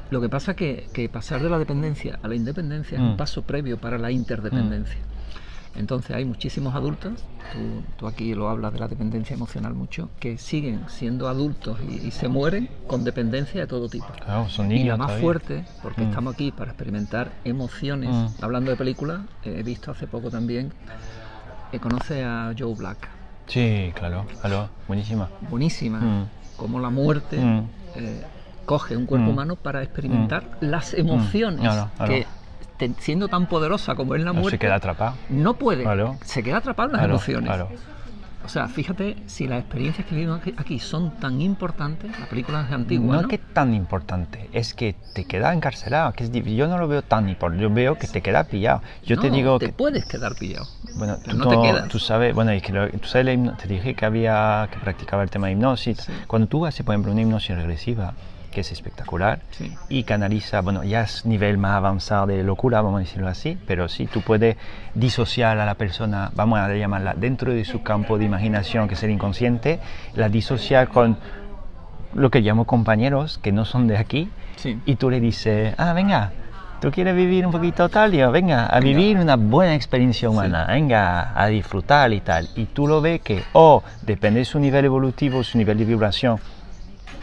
Lo que pasa que, que pasar de la dependencia a la independencia es un paso previo para la interdependencia. Entonces hay muchísimos adultos, tú, tú aquí lo hablas de la dependencia emocional mucho, que siguen siendo adultos y, y se mueren con dependencia de todo tipo. Claro, son Y niños la más todavía. fuerte, porque Mm. estamos aquí para experimentar emociones. Mm. Hablando de películas, he visto hace poco también, eh, conoce a Joe Black, Sí, claro, claro, buenísima. buenísima, Mm. como la muerte Mm. eh, coge un cuerpo humano para experimentar las emociones Claro, claro. que te- siendo tan poderosa como es la No muerte se queda atrapado. no puede Claro. se queda atrapado en las Claro, emociones claro. o sea fíjate si las experiencias que vivimos aquí, son tan importantes la película es antigua no ¿no? que tan importante, es que te queda encarcelado. Que es yo no lo veo tan importante, yo veo que te queda pillado. Yo te No, digo te que. puedes quedar pillado Bueno, tú, no te no- quedas. tú sabes, bueno, y que lo- tú sabes te dije que había que practicaba el tema de hipnosis. Sí. Cuando tú haces, por ejemplo, una hipnosis regresiva, que es espectacular, Sí. y canaliza, bueno, ya es nivel más avanzado de locura, vamos a decirlo así, pero sí, tú puedes disociar a la persona, vamos a llamarla, dentro de su campo de imaginación, que es el inconsciente, la disociar con lo que llamo compañeros que no son de aquí, Sí. y tú le dices, ah, venga, tú quieres vivir un poquito tal, yo, venga, a vivir una buena experiencia humana, venga, a disfrutar y tal. Y tú lo ves que, o depende de su nivel evolutivo, su nivel de vibración,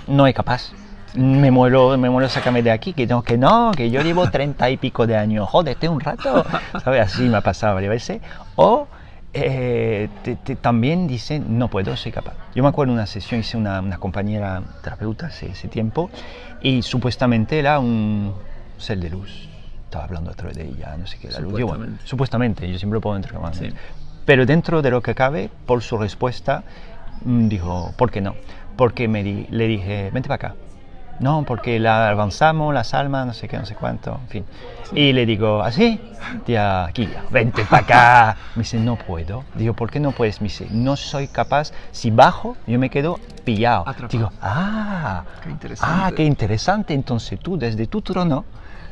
no es capaz. Me muero, me muero, sácame de aquí, que no, que no, que yo llevo treinta y pico de años, jódete un rato, [LAUGHS] ¿sabes? Así me ha pasado varias veces. O eh, te- te- también dicen, no puedo, soy capaz. Yo me acuerdo una sesión, hice una, una compañera terapeuta hace, tiempo, y supuestamente era un ser de luz. Estaba hablando a través de ella, no sé qué, la luz. Yo, bueno, Supuestamente. yo siempre lo puedo entrecomar. Sí. Pero dentro de lo que cabe, por su respuesta, mm, dijo, ¿por qué no? Porque me di- le dije, vente para acá. No, porque la avanzamos, las almas, no sé qué, no sé cuánto, en fin. Y le digo, ¿así? Tía, aquí, vente para acá. Me dice, no puedo. Digo, ¿por qué no puedes? Me dice, no soy capaz. Si bajo, yo me quedo pillado. Atrapado. Digo, ah, Qué interesante. ah, qué interesante. Entonces tú, desde tu trono,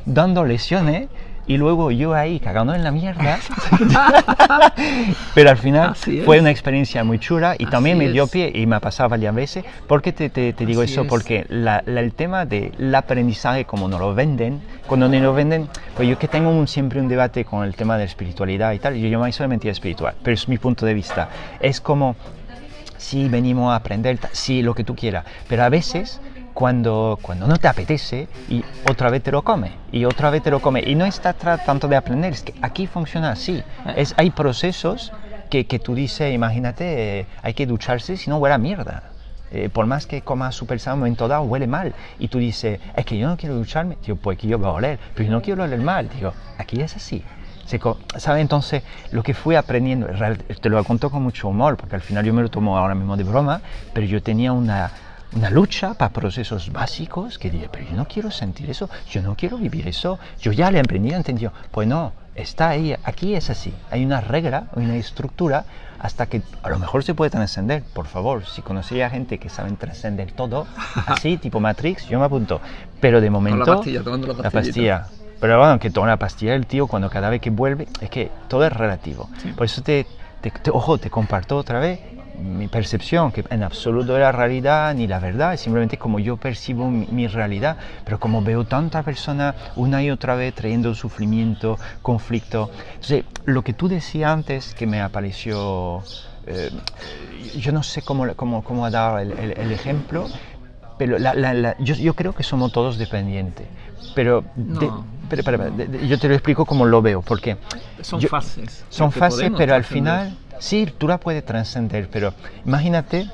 dando lesiones, y luego yo ahí cagando en la mierda. [LAUGHS] Pero al final fue una experiencia muy chula y también Así me dio pie y me ha pasado varias veces. ¿Por qué te, te- te digo Así eso? es. Porque la- la- el tema del aprendizaje, como nos lo venden, cuando nos lo venden, pues yo que tengo un- siempre un debate con el tema de la espiritualidad y tal, yo llamo eso de mentira espiritual, pero es mi punto de vista. Es como sí, venimos a aprender, ta- sí, lo que tú quieras, pero a veces cuando, cuando no te apetece y otra vez te lo come y otra vez te lo come y no está tanto de aprender, es que aquí funciona así, es, hay procesos que, que tú dices, imagínate, eh, hay que ducharse si no huele a mierda. Eh, por más que comas super sano, en momento dado huele mal. Y tú dices, es que yo no quiero ducharme. Digo, pues que yo voy a oler, pero yo no quiero oler mal. Digo, aquí es así. Se ¿Sabe? Entonces, lo que fui aprendiendo, te lo contó con mucho humor, porque al final yo me lo tomo ahora mismo de broma, pero yo tenía una, una lucha para procesos básicos que dije, pero yo no quiero sentir eso, yo no quiero vivir eso, yo ya le aprendí, entendió, pues no, está ahí, aquí es así, hay una regla, una estructura, hasta que a lo mejor se puede trascender, por favor, si conocía gente que sabe trascender todo, [LAUGHS] así, tipo Matrix, yo me apunto, pero de momento... pastilla, tomando la La pastilla. Pero bueno, que toma la pastilla el tío cuando cada vez que vuelve, es que todo es relativo. Por eso te, te- te- ojo, te comparto otra vez mi percepción, que en absoluto era realidad ni la verdad, es simplemente como yo percibo mi, mi realidad, pero como veo tanta persona una y otra vez trayendo sufrimiento, conflicto. Entonces, lo que tú decías antes que me apareció, eh, yo no sé cómo, cómo, cómo dar el, el- el ejemplo, pero la- la- la- yo, yo creo que somos todos dependientes. Pero, de- No. pero, espera, de- de- yo te lo explico como lo veo, porque Son yo- fases. son fases, pero al final, sí, tú la puedes trascender, pero imagínate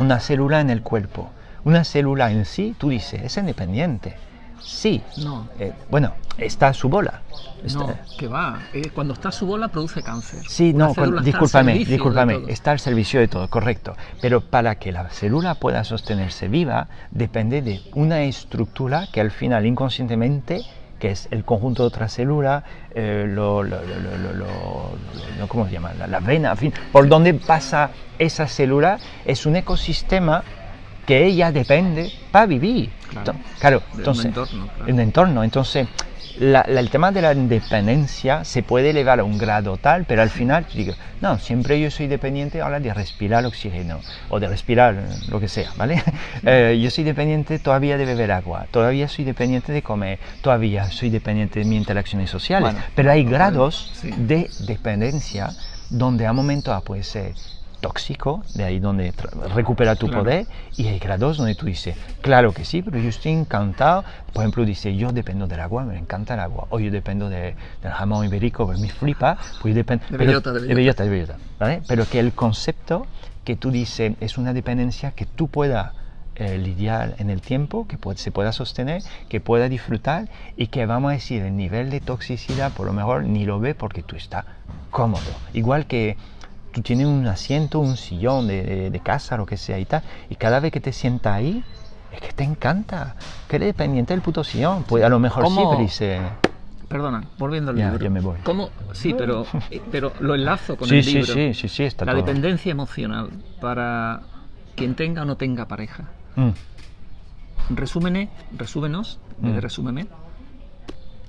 una célula en el cuerpo. Una célula en sí, tú dices, es independiente. Sí. No. Eh, bueno, está a su bola. Está- No, que va. Eh, cuando está su bola produce cáncer. Sí, Una no, con- discúlpame, discúlpame, está al servicio de todo, correcto. Pero para que la célula pueda sostenerse viva, depende de una estructura que al final inconscientemente, que es el conjunto de otras células, eh, lo, lo- lo- lo- lo- lo- lo- ¿cómo se llama? La, la vena, en fin, por donde pasa esa célula, es un ecosistema que ella depende para vivir. Claro. Claro, De un entonces, entorno, claro. un entorno. Entonces, la- la- el tema de la independencia se puede elevar a un grado tal, pero al final digo, no, siempre yo soy dependiente ahora de respirar oxígeno o de respirar lo que sea, ¿vale? [LAUGHS] Eh, yo soy dependiente todavía de beber agua, todavía soy dependiente de comer, todavía soy dependiente de mis interacciones sociales, Bueno, pero hay grados sí. de dependencia donde a momentos ah, puede ser tóxico, de ahí donde recupera tu Claro. poder, y hay grados donde tú dices, claro que sí, pero yo estoy encantado. Por ejemplo, dice, yo dependo del agua, me encanta el agua, o yo dependo de- del jamón ibérico, pues me flipa, pues yo dependo De pero- bellota, de de bellota, de bellota, ¿vale? Pero que el concepto que tú dices es una dependencia que tú puedas eh, lidiar en el tiempo, que se pueda sostener, que pueda disfrutar y que vamos a decir el nivel de toxicidad por lo mejor ni lo ve porque tú estás cómodo. Igual que tú tienes un asiento, un sillón de, de- de casa, lo que sea y tal, y cada vez que te sientas ahí, es que te encanta, que eres dependiente del puto sillón. Pues a lo mejor sí, ¿Cómo? pero dice... Perdona, volviendo al Ya, libro. ya me voy. ¿Cómo? Sí, pero, [LAUGHS] eh, pero lo enlazo con Sí, el sí, libro. sí, sí, sí, está La todo. dependencia emocional para quien tenga o no tenga pareja. Mm. Resúmene, resúmenos, Mm. resúmeme,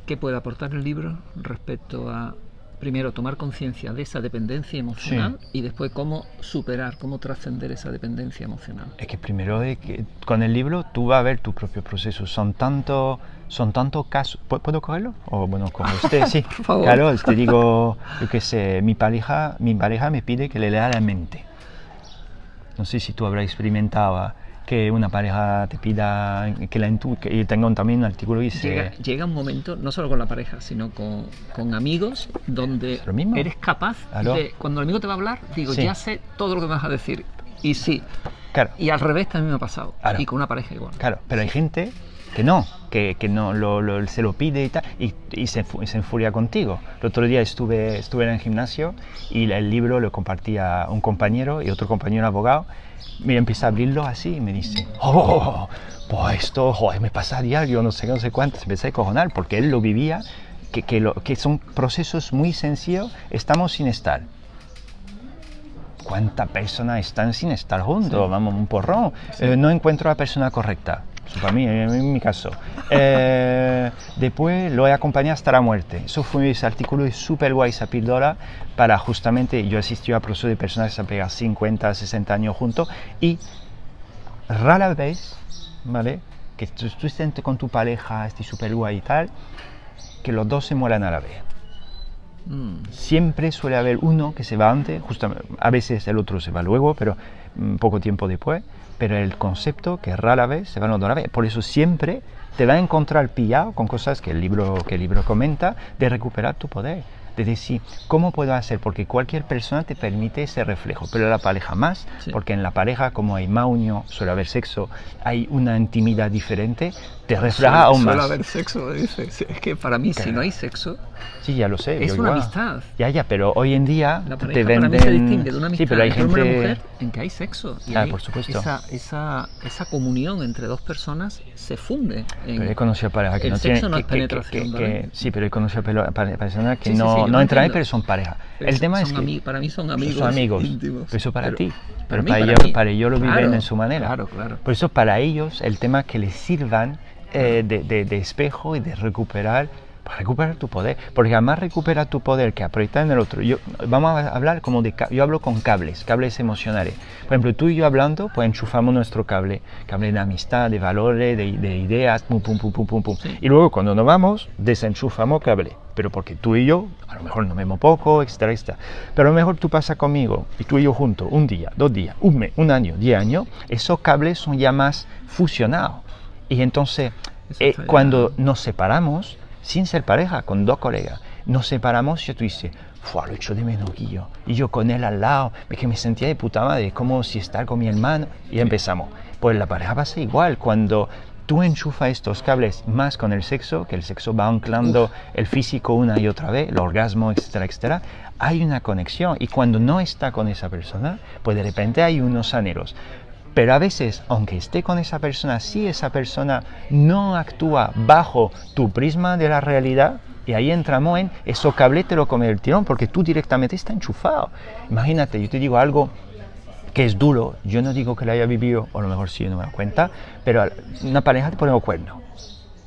¿qué puede aportar el libro respecto a, primero, tomar conciencia de esa dependencia emocional y después cómo superar, cómo trascender esa dependencia emocional? Es que primero de que con el libro tú vas a ver tu propio proceso. Son tanto, son tanto casos. ¿Pu- ¿Puedo cogerlo? O bueno, como [LAUGHS] usted, sí. Por favor. Claro, te digo, yo qué sé, mi pareja, mi pareja me pide que le lea la mente. No sé si tú habrás experimentado ah, que una pareja te pida que la que tengo también un artículo dice Llega, llega un momento, no solo con la pareja, sino con, con amigos, donde lo mismo. eres capaz Aló. de, cuando el amigo te va a hablar, digo, Sí. ya sé todo lo que me vas a decir. Y sí, claro, y al revés también me ha pasado. Claro. Y con una pareja igual. claro, pero hay gente que no, que, que no lo, se lo pide y tal, y, y se, se, enfuria contigo. El otro día estuve, estuve en el gimnasio y el libro lo compartía un compañero y otro compañero abogado, me empieza a abrirlo así y me dice, oh, pues esto joder, me pasa a diario, no sé, no sé cuánto, se empecé a cojonar porque él lo vivía, que, que, lo, que son procesos muy sencillos, estamos sin estar ¿cuántas personas están sin estar juntos? Vamos, un porrón. Eh, no encuentro a la persona correcta. Eso para mí, en mi caso. Eh, después lo he acompañado hasta la muerte. Eso fue ese artículo súper guay, esa píldora, para justamente, yo asistí a procesos de personas que se han pegado 50, 60 años juntos y rara vez, ¿vale? Que tú, tú estés con tu pareja, estés súper guay y tal, que los dos se mueran a la vez. Siempre suele haber uno que se va antes, justamente, a veces el otro se va luego, pero mm, poco tiempo después. Pero el concepto que rara vez se va a la vez. Por eso siempre te va a encontrar pillado con cosas que el libro, que el libro comenta de recuperar tu poder de decir, ¿cómo puedo hacer? Porque cualquier persona te permite ese reflejo, pero la pareja más, porque en la pareja, como hay más unión, suele haber sexo, hay una intimidad diferente, te refleja aún más. Suele haber sexo, dice. Es que para mí, si no hay sexo, sí, ya lo sé, es una amistad. Ya, ya, pero hoy en día la te venden. Para mí se distingue de una amistad sí, pero hay entre gente... una mujer en que hay sexo. Y Claro, hay por supuesto. Esa, esa, esa comunión entre dos personas se funde. En, Pero he conocido parejas que el no sexo tienen. no que- es penetración, que- que- sí, pero he conocido personas que Sí, sí, no, sí, yo no entran ahí, pero son pareja. Pero el tema es que. para mí son amigos. son amigos. íntimos. Pero eso para Pero- ti. para Pero mí, para, para ellos, para ellos lo viven en su manera. claro, claro. Por eso para ellos el tema que les sirvan eh, de, de- de espejo y de recuperar, para recuperar tu poder. Porque además recupera tu poder que aproyecta en el otro. Yo, vamos a hablar como de... Yo hablo con cables, cables emocionales. Por ejemplo, tú y yo hablando, pues enchufamos nuestro cable. Cable de amistad, de valores, de, de ideas, pum, pum, pum, pum, pum, pum. Sí. Y luego cuando nos vamos, desenchufamos cable. Pero porque tú y yo, a lo mejor nos vemos poco, etcétera, etcétera. Pero a lo mejor tú pasas conmigo y tú y yo juntos, un día, dos días, un mes, un año, diez años, esos cables son ya más fusionados. Y entonces, eh, cuando nos separamos, sin ser pareja, con dos colegas, nos separamos y tú dices, Fua, lo echo de menos, Guillo. Y yo con él al lado, es que me sentía de puta madre, como si estar con mi hermano. Y empezamos. Pues la pareja pasa igual, cuando tú enchufas estos cables más con el sexo, que el sexo va anclando el físico una y otra vez, el orgasmo, etcétera, etcétera, hay una conexión. Y cuando no está con esa persona, pues de repente hay unos anhelos. Pero a veces, aunque esté con esa persona, si esa persona no actúa bajo tu prisma de la realidad, y ahí entramos en eso cable te lo come el tirón, porque tú directamente está enchufado. Imagínate, yo te digo algo que es duro, yo no digo que lo haya vivido, o a lo mejor sí, no me da cuenta, pero una pareja te pone el cuerno.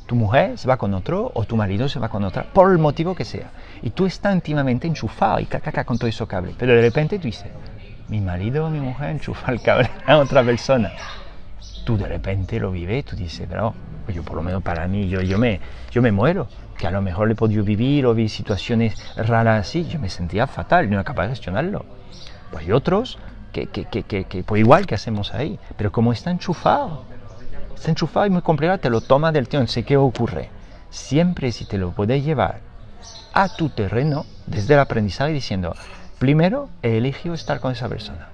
Tu mujer se va con otro o tu marido se va con otra, por el motivo que sea. Y tú estás íntimamente enchufado y caca con todo eso cable. Pero de repente tú dices, mi marido o mi mujer enchufa el cable a otra persona. Tú de repente lo vives, tú dices, pero pues yo por lo menos para mí, yo, yo, me, yo me muero. Que a lo mejor le he podido vivir o vi situaciones raras así, yo me sentía fatal, no era capaz de gestionarlo. Pues hay otros que, que, que, que, pues igual que hacemos ahí, pero como está enchufado, está enchufado y muy complicado, te lo toma del tío, no sé qué ocurre. Siempre si te lo puedes llevar a tu terreno desde el aprendizaje diciendo, primero he elegido estar con esa persona.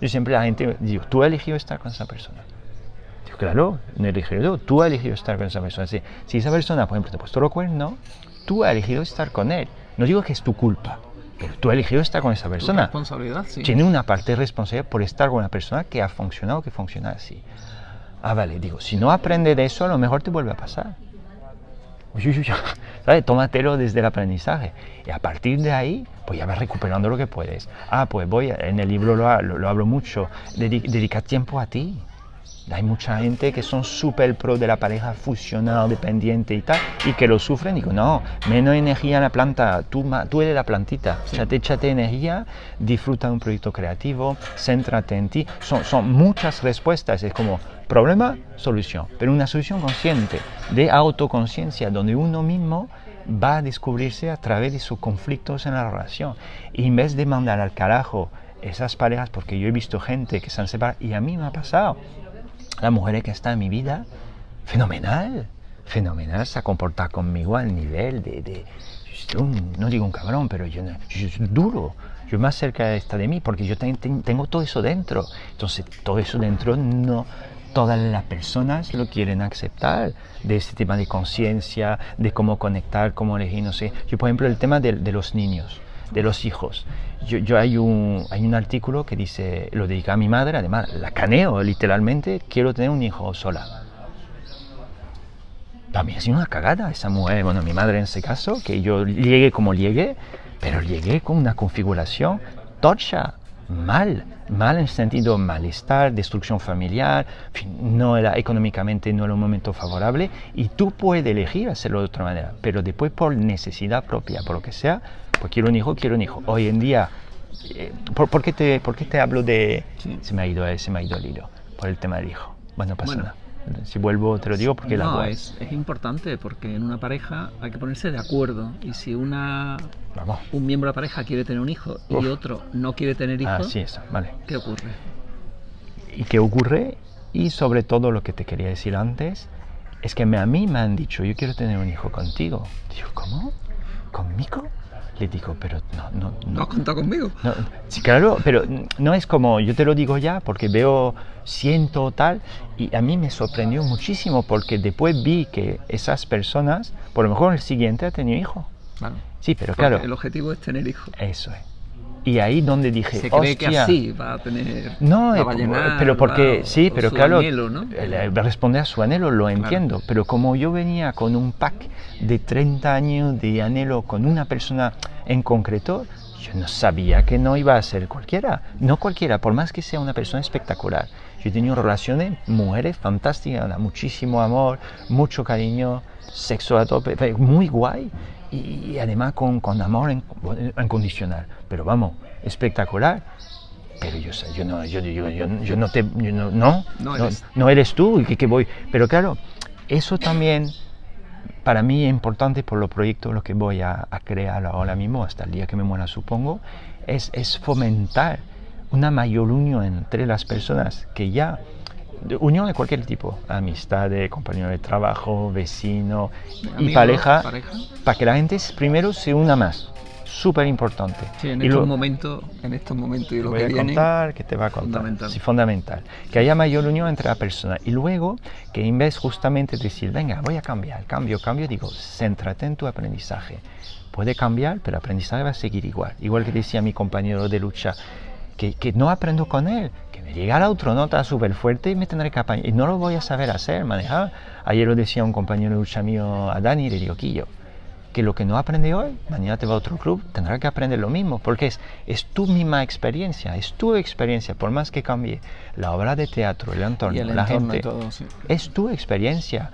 Yo siempre la gente digo, tú has elegido estar con esa persona. Digo, claro, no he elegido yo, tú has elegido estar con esa persona. Si, si esa persona, por ejemplo, te ha puesto los cuernos, tú has elegido estar con él. No digo que es tu culpa, pero tú has elegido estar con esa persona. responsabilidad, sí. Tiene una parte de responsabilidad por estar con una persona que ha funcionado, que funciona así. Ah, vale, digo, si no aprende de eso, a lo mejor te vuelve a pasar. [LAUGHS] ¿sabes? Tómatelo desde el aprendizaje. Y a partir de ahí, pues ya vas recuperando lo que puedes. Ah, pues voy, en el libro lo, lo- lo hablo mucho, dedi- dedica tiempo a ti. Hay mucha gente que son súper pro de la pareja fusional, dependiente y tal, y que lo sufren. Digo, no, menos energía en la planta, tú, tú eres la plantita. Échate, échate energía, disfruta de un proyecto creativo, céntrate en ti. Son, son muchas respuestas, es como problema, solución, pero una solución consciente, de autoconciencia, donde uno mismo va a descubrirse a través de sus conflictos en la relación. Y en vez de mandar al carajo esas parejas, porque yo he visto gente que se han separado, y a mí me ha pasado, la mujer que está en mi vida, fenomenal, fenomenal, se ha comportado conmigo al nivel de, yo no digo un cabrón, pero yo, yo soy duro, yo más cerca está de mí, porque yo ten- ten- tengo todo eso dentro, entonces todo eso dentro no, todas las personas lo quieren aceptar, de este tema de conciencia, de cómo conectar, cómo elegir, no sé. Yo, por ejemplo, el tema de los niños, de los hijos. Yo, yo, hay, un, hay un artículo que dice, lo dedica a mi madre, además la caneo literalmente, quiero tener un hijo sola. Para mí ha sido una cagada esa mujer, bueno, mi madre en ese caso, que yo llegué como llegué, pero llegué con una configuración tocha, mal, mal en el sentido malestar, destrucción familiar, en fin, no era económicamente no era un momento favorable y tú puedes elegir hacerlo de otra manera, pero después por necesidad propia, por lo que sea, pues quiero un hijo, quiero un hijo. Hoy en día, eh, ¿por, por, qué te, ¿por qué te hablo de... Sí. Se, me ha ido, se me ha ido el hilo, por el tema del hijo. Bueno, pasa bueno. nada. Si vuelvo, te lo digo porque no, la es, es importante porque en una pareja hay que ponerse de acuerdo. Y si una Vamos. un miembro de la pareja quiere tener un hijo y otro no quiere tener hijos, Así es, vale. ¿qué ocurre? ¿Y qué ocurre? Y sobre todo lo que te quería decir antes, es que me, a mí me han dicho, yo quiero tener un hijo contigo. Digo, ¿cómo? ¿Conmigo? Le digo, pero no, no, ¿No has contado conmigo? no, sí, claro, pero no es como, yo te lo digo ya, porque veo, siento tal, y a mí me sorprendió muchísimo, porque después vi que esas personas, por lo mejor el siguiente ha tenido hijo. Claro. Sí, pero Porque claro, el objetivo es tener hijos. eso es. Y ahí donde dije, Se cree que así va a tener. No, eh, a llenar, pero porque va- sí, pero su claro, anhelo, ¿no? eh, responde a su anhelo, lo entiendo, pero como yo venía con un pack de 30 años de anhelo con una persona en concreto, yo no sabía que no iba a ser cualquiera, no cualquiera, por más que sea una persona espectacular. Yo he tenido relaciones, mujeres fantásticas, muchísimo amor, mucho cariño, sexo a tope, muy guay y, y además con, con amor incondicional. Pero vamos, espectacular. Pero yo, yo no, yo, yo, yo, yo no te, no, no, No no, eres. no eres tú y que, que voy. Pero claro, eso también para mí es importante por los proyectos los que voy a, a crear ahora mismo, hasta el día que me muera supongo, es, es fomentar una mayor unión entre las personas que ya, de unión de cualquier tipo, amistad, compañero de trabajo, vecino y pareja, pareja. para que la gente primero se una más, súper importante. Sí, en Y estos lo- momentos, en estos momentos y lo voy que a viene. contar, que te va a contar. fundamental. Sí, fundamental. Que haya mayor unión entre las personas. Y luego, que en vez justamente de decir, venga, voy a cambiar, cambio, cambio, digo, céntrate en tu aprendizaje. Puede cambiar, pero el aprendizaje va a seguir igual. Igual que decía mi compañero de lucha, que, que no aprendo con él, que me llega la otra nota súper fuerte y me tendré que apañar. Y no lo voy a saber hacer, manejar. Ayer lo decía un compañero de lucha mío a Dani, le digo, Quillo, que lo que no aprende hoy, mañana te va a otro club, tendrá que aprender lo mismo, porque es, es tu misma experiencia, es tu experiencia, por más que cambie la obra de teatro, el entorno, y el la entorno gente, y todo, sí. es tu experiencia.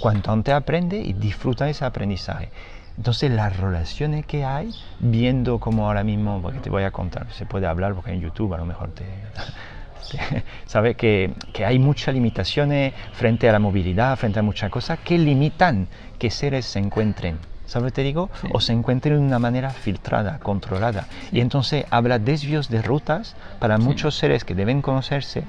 Cuanto antes aprende y disfruta de ese aprendizaje. Entonces las relaciones que hay, viendo como ahora mismo, porque te voy a contar, se puede hablar porque en YouTube a lo mejor te... [LAUGHS] te- Sabes que, que hay muchas limitaciones frente a la movilidad, frente a muchas cosas que limitan que seres se encuentren. ¿Sabes lo que te digo? Sí. O se encuentren de una manera filtrada, controlada. Y entonces habla desvíos de rutas para muchos seres que deben conocerse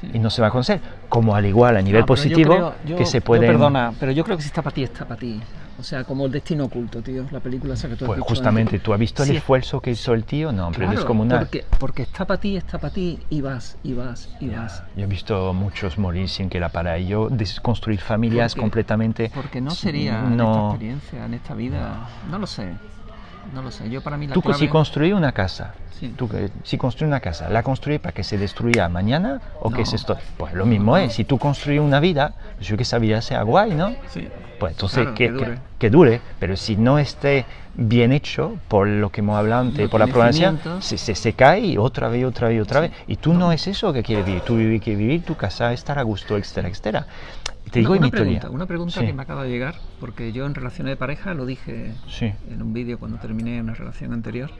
Sí. y no se va a conocer. Como al igual a nivel Ah, pero yo positivo, creo- yo- que se puede... perdona, pero yo creo que si está para ti, está para ti. O sea, como el destino oculto, tío. La película esa que tú has Pues justamente, antes. ¿tú has visto el Sí, esfuerzo que hizo el tío? No, hombre, claro, descomunal. Porque, porque está para ti, está para ti, y vas, y vas, y Ya, vas. Yo he visto muchos morir sin que la para. Yo des- construir familias Porque- completamente... Porque no sería en esta No. experiencia, en esta vida. No lo sé. No lo sé. Yo para mí la Tú clave... si construís una casa, Sí. tú que- si construís una casa, ¿la construís para que se destruya mañana o que No. se esto? Pues lo mismo es, si tú construís una vida, yo quiero que esa vida sea guay, ¿no? Sí. Pues entonces Claro, que, que dure. que- que dure, pero si no esté bien hecho, por lo que hemos hablado antes, No por la cimientos. se, se, se cae y otra vez, otra vez, otra Sí. vez. Y tú no. es eso que quieres vivir, tú vivir, que vivir tu casa, estar a gusto, etcétera, etcétera. Te digo una, una pregunta, una pregunta Sí. que me acaba de llegar, porque yo en relaciones de pareja lo dije Sí. en un vídeo cuando terminé una relación anterior.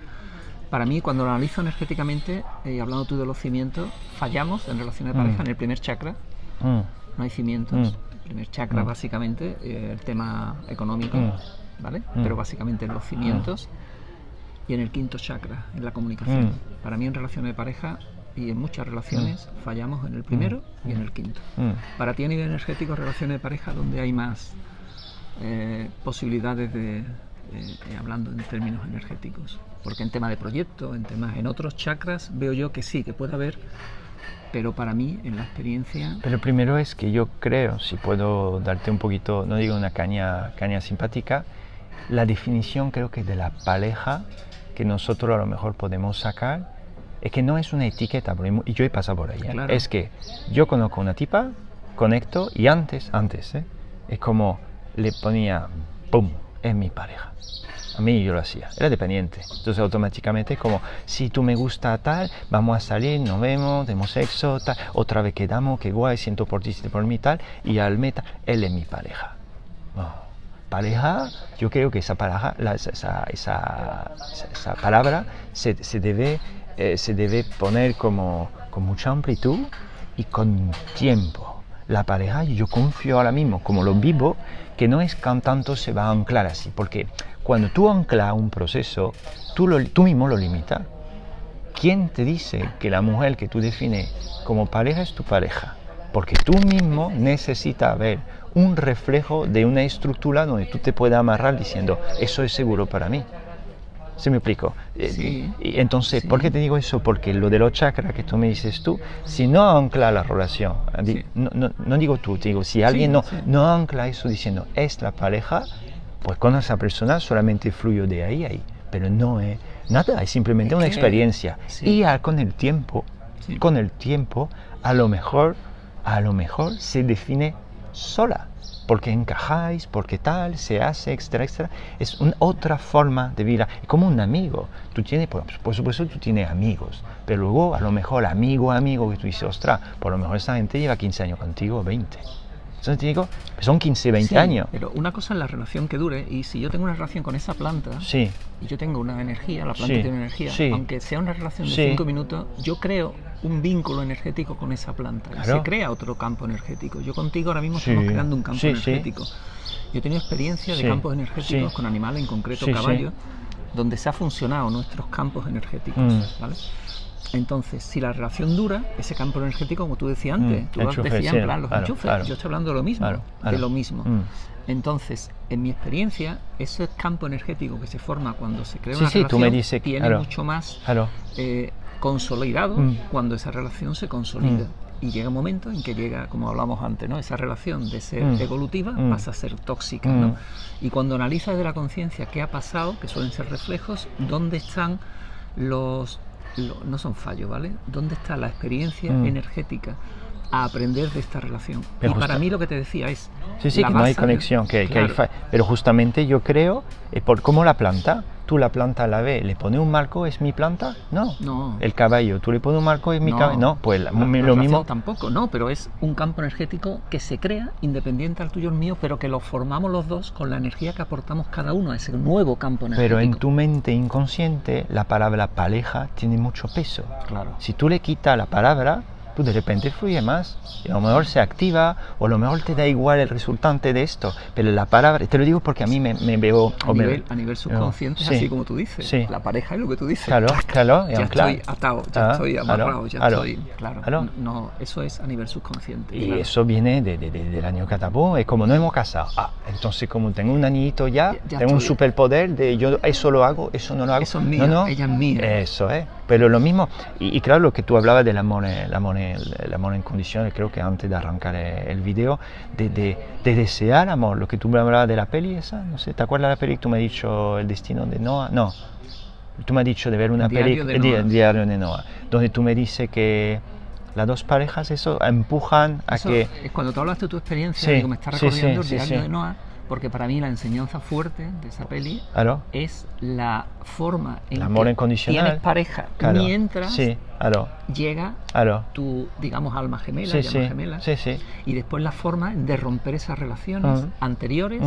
Para mí, cuando lo analizo energéticamente, y hablando tú de los cimientos, fallamos en relaciones de pareja Mm. en el primer chakra, Mm, no hay cimientos. Mm. El primer chakra, Mm. básicamente, eh, el tema económico, Mm. ¿vale? Mm. Pero básicamente en los cimientos. Y en el quinto chakra, en la comunicación. Mm. Para mí, en relaciones de pareja y en muchas relaciones, fallamos en el primero y en el quinto. mm. Para ti a nivel energético, relaciones de pareja, donde hay más eh, posibilidades de, eh, eh, hablando en términos energéticos. Porque en tema de proyecto, en temas, en otros chakras, veo yo que sí, que puede haber pero para mí, en la experiencia... Pero primero es que yo creo, si puedo darte un poquito, no digo una caña, caña simpática, la definición creo que de la pareja que nosotros a lo mejor podemos sacar es que no es una etiqueta, y yo he pasado por ahí, ¿eh? es que yo conozco una tipa, conecto y antes, antes, ¿eh? es como le ponía, ¡pum!, es mi pareja. A mí yo lo hacía, era dependiente. Entonces automáticamente como, si tú me gusta tal, vamos a salir, nos vemos, tenemos sexo, tal, otra vez quedamos, qué guay, siento por ti, siento por mí tal, y al meta, él es mi pareja. Pareja, yo creo que esa, pareja, esa, esa, esa, palabra se, se debe, eh, se debe poner como con mucha amplitud y con tiempo. La pareja, yo confío ahora mismo, como lo vivo, que no es que tanto se va a anclar así, porque cuando tú anclas un proceso, tú, tú mismo lo limitas. ¿Quién te dice que la mujer que tú defines como pareja es tu pareja? Porque tú mismo necesitas ver un reflejo de una estructura donde tú te puedas amarrar diciendo, eso es seguro para mí. ¿Se me explico? Sí. Y entonces, ¿por qué te digo eso? Porque lo de los chakras que tú me dices tú, si no ancla la relación, no, no, digo tú, te digo, si alguien no, no ancla eso diciendo, es la pareja, pues con esa persona solamente fluyo de ahí a ahí, pero no es nada, es simplemente una experiencia. Y con el tiempo, con el tiempo, a lo mejor, a lo mejor se define sola porque encajáis, porque tal, se hace, etcétera, etcétera. Es una otra forma de vida, como un amigo. Tú tienes, por, por, supuesto, tú tienes amigos, pero luego a lo mejor amigo, amigo, que tú dices, ostras, por lo mejor esa gente lleva 15 años contigo, 20. Entonces te digo, son 15, 20 años. Pero una cosa es la relación que dure, y si yo tengo una relación con esa planta, sí. y yo tengo una energía, la planta tiene energía, aunque sea una relación de 5 minutos, yo creo un vínculo energético con esa planta y se crea otro campo energético. Yo contigo ahora mismo estamos creando un campo energético. Yo he tenido experiencia de campos energéticos con animales, en concreto caballos, donde se ha funcionado nuestros campos energéticos. Mm. ¿vale? Entonces, si la relación dura, ese campo energético, como tú decías antes, mm, tú decías en plan los enchufes, yo estoy hablando de lo mismo, de lo mismo. Mm. Entonces, en mi experiencia, ese campo energético que se forma cuando se crea una relación tú me dices, tiene mucho más eh, consolidado mm. cuando esa relación se consolida. Y llega un momento en que llega, como hablamos antes, ¿no? esa relación de ser evolutiva pasa a ser tóxica. ¿no? Y cuando analizas de la conciencia qué ha pasado, que suelen ser reflejos, dónde están los no son fallos, ¿vale? ¿Dónde está la experiencia mm. energética a aprender de esta relación? y para mí lo que te decía es... Sí, sí, que no hay conexión, que, hay Pero justamente yo creo, eh, por cómo la planta, tú la planta la ves, le pones un marco, ¿es mi planta? No. No. El caballo, tú le pones un marco, ¿es mi caballo? No, pues lo mismo. Tampoco, no, pero es un campo energético que se crea independiente al tuyo y el mío, pero que lo formamos los dos con la energía que aportamos cada uno a ese nuevo campo energético. Pero en tu mente inconsciente, la palabra pareja tiene mucho peso. Claro. Si tú le quitas la palabra, pues de repente fluye más. Y a lo mejor se activa, o a lo mejor te da igual el resultante de esto. Pero la palabra, te lo digo porque a mí me, me veo. A, nivel, a nivel subconsciente, así como tú dices. La pareja es lo que tú dices. Claro, claro. Ya estoy atado, ya estoy amarrado, ya estoy. Claro. No, eso es a nivel subconsciente. Y eso viene de, de, del año catapó. Es como no hemos casado. Ah, entonces, como tengo un anillito ya, tengo un superpoder de yo eso lo hago, eso no lo hago. Eso es mío, no, ella es mía. Eso es. Pero lo mismo, y, claro, lo que tú hablabas del amor, el amor, el amor en condiciones, creo que antes de arrancar el video, de, de, desear amor, lo que tú me hablabas de la peli esa, no sé, ¿te acuerdas de la peli que tú me has dicho El destino de Noah? No, tú me has dicho de ver una peli, el diario de Noah, donde tú me dices que las dos parejas eso empujan a que... Es cuando tú hablaste de tu experiencia, digo, me está recordando el diario de Noah porque para mí la enseñanza fuerte de esa peli es la forma en que tienes pareja mientras llega tu, digamos, alma gemela, gemela y después la forma de romper esas relaciones anteriores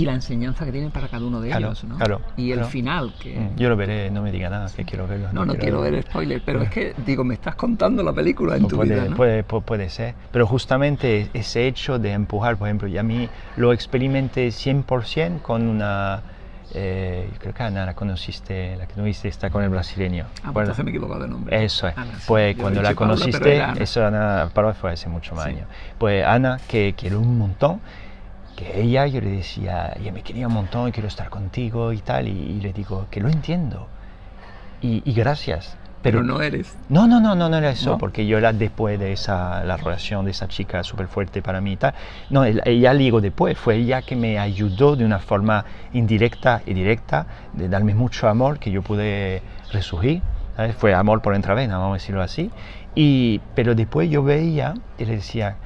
y la enseñanza que tienen para cada uno de ellos, ¿no? y el final que mm, yo lo veré, no me diga nada, que quiero verlo. No, no, quiero, ver spoiler, pero es que digo, me estás contando la película en tu puede, vida, puede, puede, ser, pero justamente ese hecho de empujar, por ejemplo, y a mí lo experimenté 100% con una eh, creo que Ana la conociste, la que no viste está con el brasileño. Ah, pues me he equivocado de nombre. Eso es. pues cuando la conociste, eso Ana, Paula fue hace mucho más años. Pues Ana, que quiero un montón, que ella, yo le decía, ella me quería un montón, quiero estar contigo y tal, y, le digo que lo entiendo. Y, gracias, Pero, no eres. No, no, no, no, no era eso, ¿No? porque yo era después de esa, la relación de esa chica súper fuerte para mí y tal. No, el- ella llegó después, fue ella que me ayudó de una forma indirecta y directa, de darme mucho amor que yo pude resurgir. ¿sabes? Fue amor por intravena, vamos a decirlo así. Y, pero después yo veía y le decía,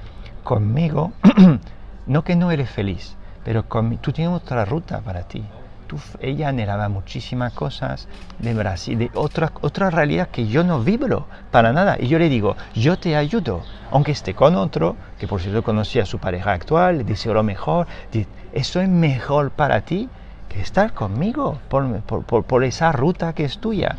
conmigo, [CLEARS THROAT] no que no eres feliz, pero con, tú tienes otra ruta para ti. Tú, ella anhelaba muchísimas cosas de Brasil, de otra, otra realidad que yo no vibro para nada. Y yo le digo, yo te ayudo, aunque esté con otro, que por cierto conocía a su pareja actual, le deseo lo mejor, eso es mejor para ti que estar conmigo por, por, por- por esa ruta que es tuya.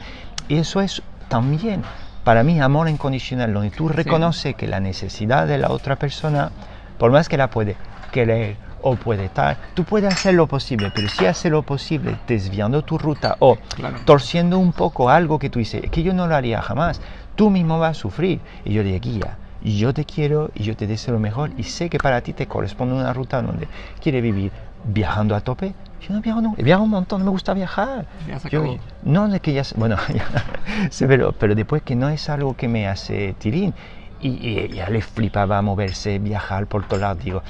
Y eso es también, para mí, amor incondicional, donde tú reconoces que la necesidad de la otra persona, por más que la puede querer o puede estar, tú puedes hacer lo posible, pero si haces lo posible desviando tu ruta o Claro. torciendo un poco algo que tú dices, que yo no lo haría jamás, tú mismo vas a sufrir. Y yo le guía, yo te quiero y yo te deseo lo mejor y sé que para ti te corresponde una ruta donde quieres vivir viajando a tope. Yo no viajo, no, viajo un montón, no me gusta viajar. Ya se Yo- acabó. no, de que ya, se- bueno, [LAUGHS] ya- pero, pero después que no es algo que me hace tirín. Y, y ella le flipaba moverse, viajar por todos lados. Digo,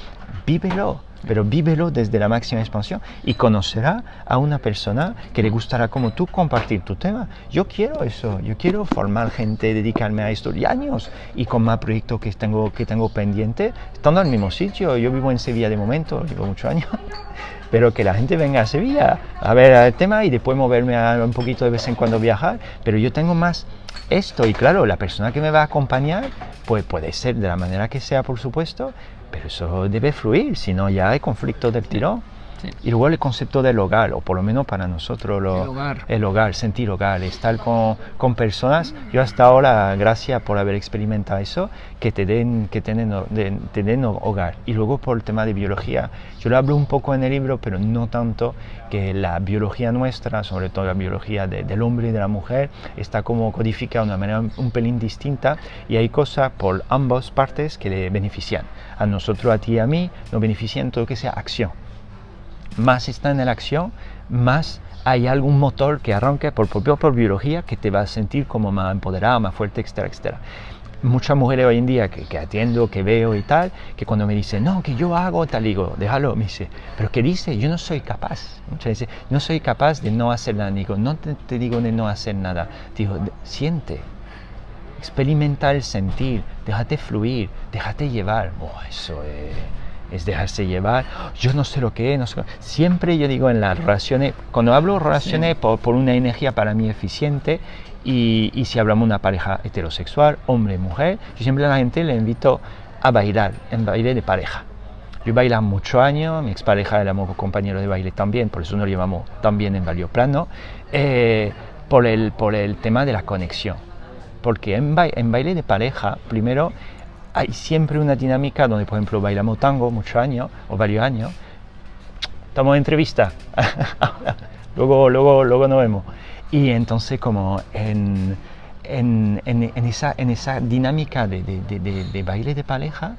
vívelo, pero vívelo desde la máxima expansión y conocerá a una persona que le gustará como tú compartir tu tema. Yo quiero eso, yo quiero formar gente, dedicarme a esto y años y con más proyectos que tengo, que tengo pendiente, estando en el mismo sitio. Yo vivo en Sevilla de momento, llevo muchos años. [LAUGHS] pero que la gente venga a Sevilla a ver el tema y después moverme a un poquito de vez en cuando viajar, pero yo tengo más esto y claro, la persona que me va a acompañar pues puede ser de la manera que sea, por supuesto, pero eso debe fluir, si no ya hay conflicto del tirón. Sí. Y luego el concepto del hogar, o por lo menos para nosotros lo- El hogar. el hogar, sentir hogar, estar con, con personas. Yo hasta ahora, gracias por haber experimentado eso, que te den, que tienen, de- te den hogar. Y luego por el tema de biología, yo lo hablo un poco en el libro, pero no tanto que la biología nuestra, sobre todo la biología de- del hombre y de la mujer, está como codificada de una manera un pelín distinta y hay cosas por ambas partes que le benefician. A nosotros, a ti y a mí, nos benefician todo lo que sea acción más está en la acción, más hay algún motor que arranque por propio por biología que te va a sentir como más empoderado, más fuerte, etcétera, etcétera. Muchas mujeres hoy en día que, que atiendo, que veo y tal, que cuando me dicen, no, que yo hago tal, digo, déjalo, me dice, pero ¿qué dice? Yo no soy capaz. Muchas veces, no soy capaz de no hacer nada. Digo, no te, digo de no hacer nada. Digo, "De- siente, experimenta el sentir, déjate fluir, déjate llevar. Oh, eso es, es dejarse llevar. Yo no sé lo que es, no sé. Siempre yo digo en las relaciones, cuando hablo relaciones por, por una energía para mí eficiente, y, y si hablamos de una pareja heterosexual, hombre, mujer, yo siempre a la gente le invito a bailar, en baile de pareja. Yo bailé muchos años, mi expareja era mi compañero de baile también, por eso nos llevamos también en varios planos, eh, por, el, por el tema de la conexión. Porque en, ba- en baile de pareja, primero, hay siempre una dinámica donde, por ejemplo, bailamos tango muchos años o varios años. Estamos en entrevista. [LAUGHS] luego, luego, luego nos vemos. Y entonces, como en, en, en- en esa, en esa dinámica de, de- de- de- de baile de pareja,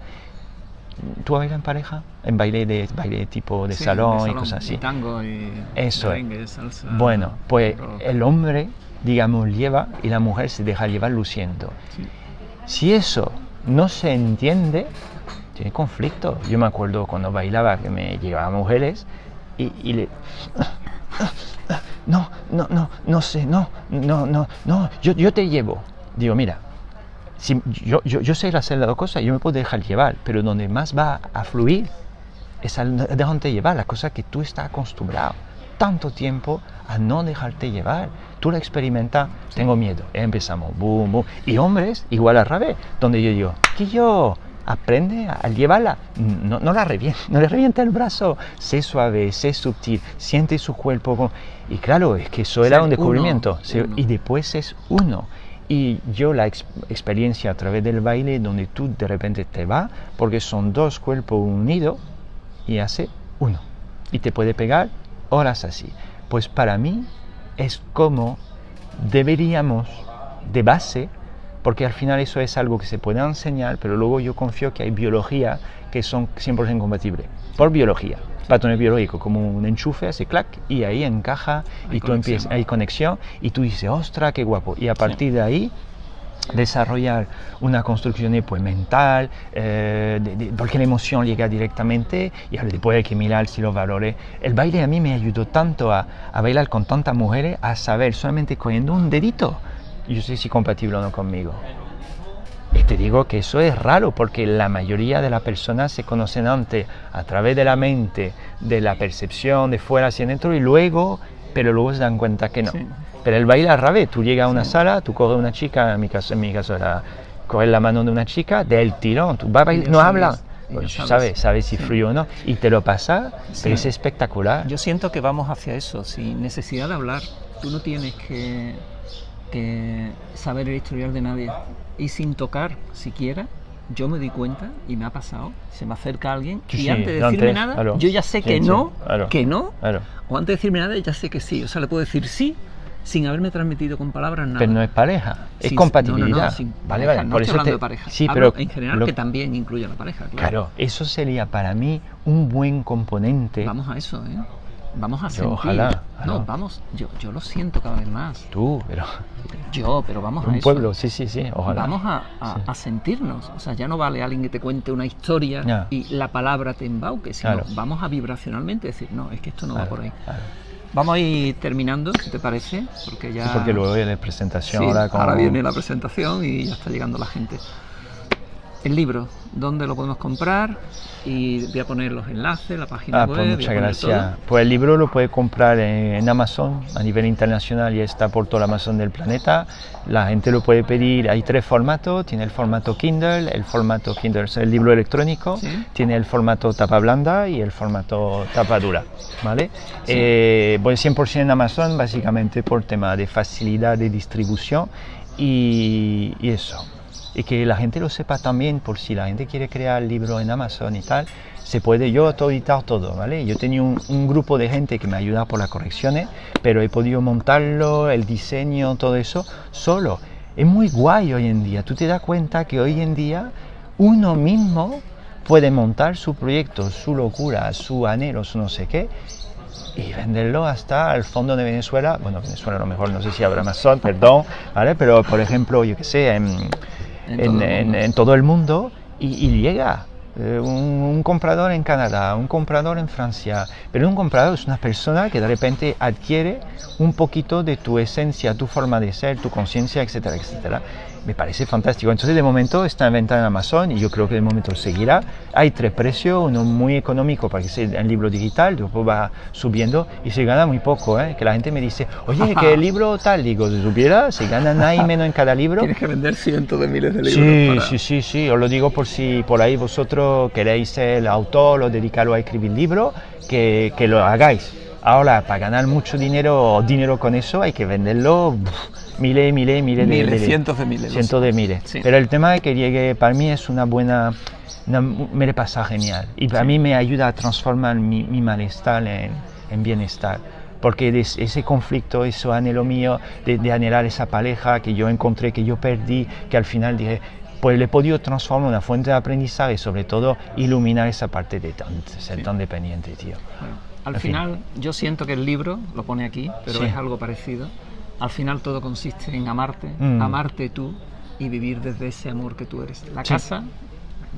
¿tú bailas en pareja? En baile de baile tipo de, Sí, salón, de y cosas así. y tango y Eso es. merengue, salsa. Bueno, pues rock. el hombre, digamos, lleva y la mujer se deja llevar luciendo. Sí. Si eso no se entiende, tiene conflicto. Yo me acuerdo cuando bailaba que me llevaban mujeres y, le... No, no, no, no sé, no, no, no, no, yo, yo te llevo. Digo, mira, si yo, yo, yo sé hacer las dos cosas, yo me puedo dejar llevar, pero donde más va a fluir es al dejarte llevar, la cosa que tú estás acostumbrado tanto tiempo a no dejarte llevar. Tú lo experimentas, tengo miedo, empezamos, boom, boom. Y hombres, igual al revés, donde yo digo, que yo aprende a, llevarla, no, no la revienta, [LAUGHS] no le revienta el brazo, sé suave, sé sutil, siente su cuerpo. Y claro, es que eso era un descubrimiento. uno. Y después es uno. Y yo la ex- experiencia a través del baile donde tú de repente te vas, porque son dos cuerpos unidos y hace uno. Y te puede pegar horas así. Pues para mí es como deberíamos de base, porque al final eso es algo que se puede enseñar, pero luego yo confío que hay biología que son 100% compatibles, por biología. patrones biológicos, como un enchufe, hace clac, y ahí encaja, Hay y tú conexión. empiezas, hay conexión, y tú dices, ostras, qué guapo. Y a partir de ahí desarrollar una construcción pues, mental, eh, de- porque la emoción llega directamente y después hay que mirar si los valores. El baile a mí me ayudó tanto a, a bailar con tantas mujeres, a saber solamente cogiendo un dedito, yo sé si compatible o no conmigo. Y te digo que eso es raro porque la mayoría de las personas se conocen antes a través de la mente, de la percepción de fuera hacia adentro y luego, pero luego se dan cuenta que no. Pero el baile al revés, tú llegas a una sala, tú coges una chica, en mi caso, en mi caso era coger la mano de una chica, del tirón, tú vas a bailar, no habla, pues sabes, sabes. sabes si frío o no, y te lo pasa, Sí. pero es espectacular. Yo siento que vamos hacia eso, sin necesidad de hablar. Tú no tienes que, que saber el historial de nadie. Y sin tocar siquiera, yo me di cuenta y me ha pasado. Se me acerca alguien Sí, y sí, antes de antes, decirme nada, claro. yo ya sé Sí, que sí, no, claro. que no, Claro. o antes de decirme nada, ya sé que sí. O sea, le puedo decir sí sin haberme transmitido con palabras nada. Pero no es pareja, es Sin- compatibilidad. No, no, no, sin vale, pareja, vale, no por estoy eso hablando te- de pareja. Sí, Hablo pero en general lo- que también incluye a la pareja. Claro. Claro, eso sería para mí un buen componente. Vamos a eso, ¿eh? Vamos a Yo, sentir. ojalá, No, vamos, yo, yo lo siento cada vez más. Tú, pero [LAUGHS] Yo, pero vamos a un eso. pueblo, sí, sí, sí, ojalá. Vamos a, a- Sí. a sentirnos. O sea, ya no vale alguien que te cuente una historia y la palabra te embauque, sino Claro. vamos a vibracionalmente decir, no, es que esto no va por ahí. claro. Vamos a ir terminando, si te parece, porque ya... Sí, porque luego viene la presentación. Sí, ahora, ahora viene la presentación y ya está llegando la gente. El libro, ¿dónde lo podemos comprar? Y voy a poner los enlaces, la página Ah, web. pues voy muchas gracias. todo. Pues el libro lo puede comprar en, en Amazon a nivel internacional y está por todo el Amazon del planeta. La gente lo puede pedir. Hay tres formatos. Tiene el formato Kindle, el formato Kindle es el libro electrónico, Sí. tiene el formato tapa blanda y el formato tapa dura. ¿vale? Eh, pues 100% en Amazon, básicamente por tema de facilidad de distribución y, y eso. Y que la gente lo sepa también, por si la gente quiere crear el libro en Amazon y tal, se puede yo autoeditar todo, ¿vale? Yo tenía un, un grupo de gente que me ayuda por las correcciones, pero he podido montarlo, el diseño, todo eso, solo. Es muy guay hoy en día. Tú te das cuenta que hoy en día uno mismo puede montar su proyecto, su locura, su anhelo, su no sé qué, y venderlo hasta el fondo de Venezuela. Bueno, Venezuela a lo mejor no sé si habrá Amazon, perdón, ¿vale? Pero por ejemplo, yo qué sé, en, En en, todo el en- mundo. en todo el mundo y, y llega. Eh, un, un comprador en Canadá, un comprador en Francia, pero un comprador es una persona que de repente adquiere un poquito de tu esencia, tu forma de ser, tu conciencia, etcétera, etcétera. Me parece fantástico. Entonces, de momento está en venta en Amazon y yo creo que de momento seguirá. Hay tres precios, uno muy económico para que sea el libro digital, después va subiendo y se gana muy poco. ¿eh? Que la gente me dice, oye, [LAUGHS] que el libro tal, digo, si supiera, se gana nada y menos en cada libro. Tienes que vender cientos de miles de libros. Sí, para- sí, sí, sí, os lo digo por si por ahí vosotros queréis ser el autor o dedicarlo a escribir libros, que, que lo hagáis. Ahora, para ganar mucho dinero, dinero con eso, hay que venderlo uf, miles, miles, miles de Miles, de- cientos de miles, Cientos de miles. Sí. Pero el tema es que llegue, para mí es una buena, una- me le pasa genial. Y para mí me ayuda a transformar mi, mi malestar en, en bienestar. Porque ese conflicto, ese anhelo mío de, de anhelar esa pareja que yo encontré, que yo perdí, que al final dije, pues le he podido transformar en una fuente de aprendizaje y sobre todo iluminar esa parte de tan- ser tan dependiente, tío. Bueno, al En fin. final, yo siento que el libro, lo pone aquí, pero Sí. es algo parecido. Al final todo consiste en amarte, Mm. amarte tú y vivir desde ese amor que tú eres. La Sí. casa,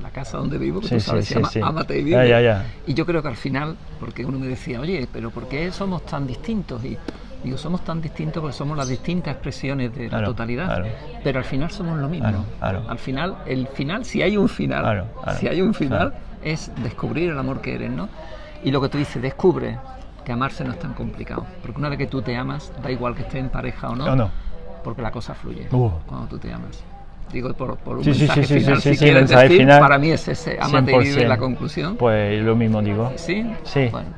la casa donde vivo, que Sí, tú sabes, sí, se llama sí. Ámate y vive. ya, ya. Y yo creo que al final, porque uno me decía, oye, pero ¿por qué somos tan distintos? Y digo, somos tan distintos porque somos las distintas expresiones de la Claro, totalidad. claro. Pero al final somos lo mismo. Claro. Al final, el final, si hay un final, si hay un final, es descubrir el amor que eres, ¿no? Y lo que tú dices, descubre que amarse no es tan complicado. Porque una vez que tú te amas, da igual que estés en pareja o no, ¿O no? porque la cosa fluye Uh. cuando tú te amas. Digo, por, por un Sí, mensaje sí, sí, final, sí, si quieres decir, final, para mí es ese, amate y vive 100%. la conclusión. Pues lo mismo digo. ¿Sí? Sí. Bueno,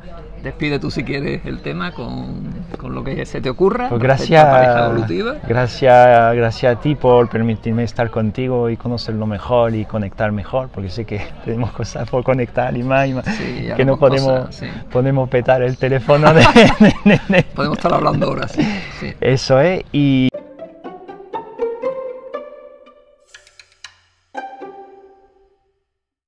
despide tú si quieres el tema con, con lo que se te ocurra. Pues gracias, gracias, gracias a ti por permitirme estar contigo y conocerlo mejor y conectar mejor, porque sé que [LAUGHS] tenemos cosas por conectar y más y más, Sí, que no podemos, cosas, sí. podemos petar el teléfono de, de- de- Podemos estar hablando ahora, sí. sí. eso es y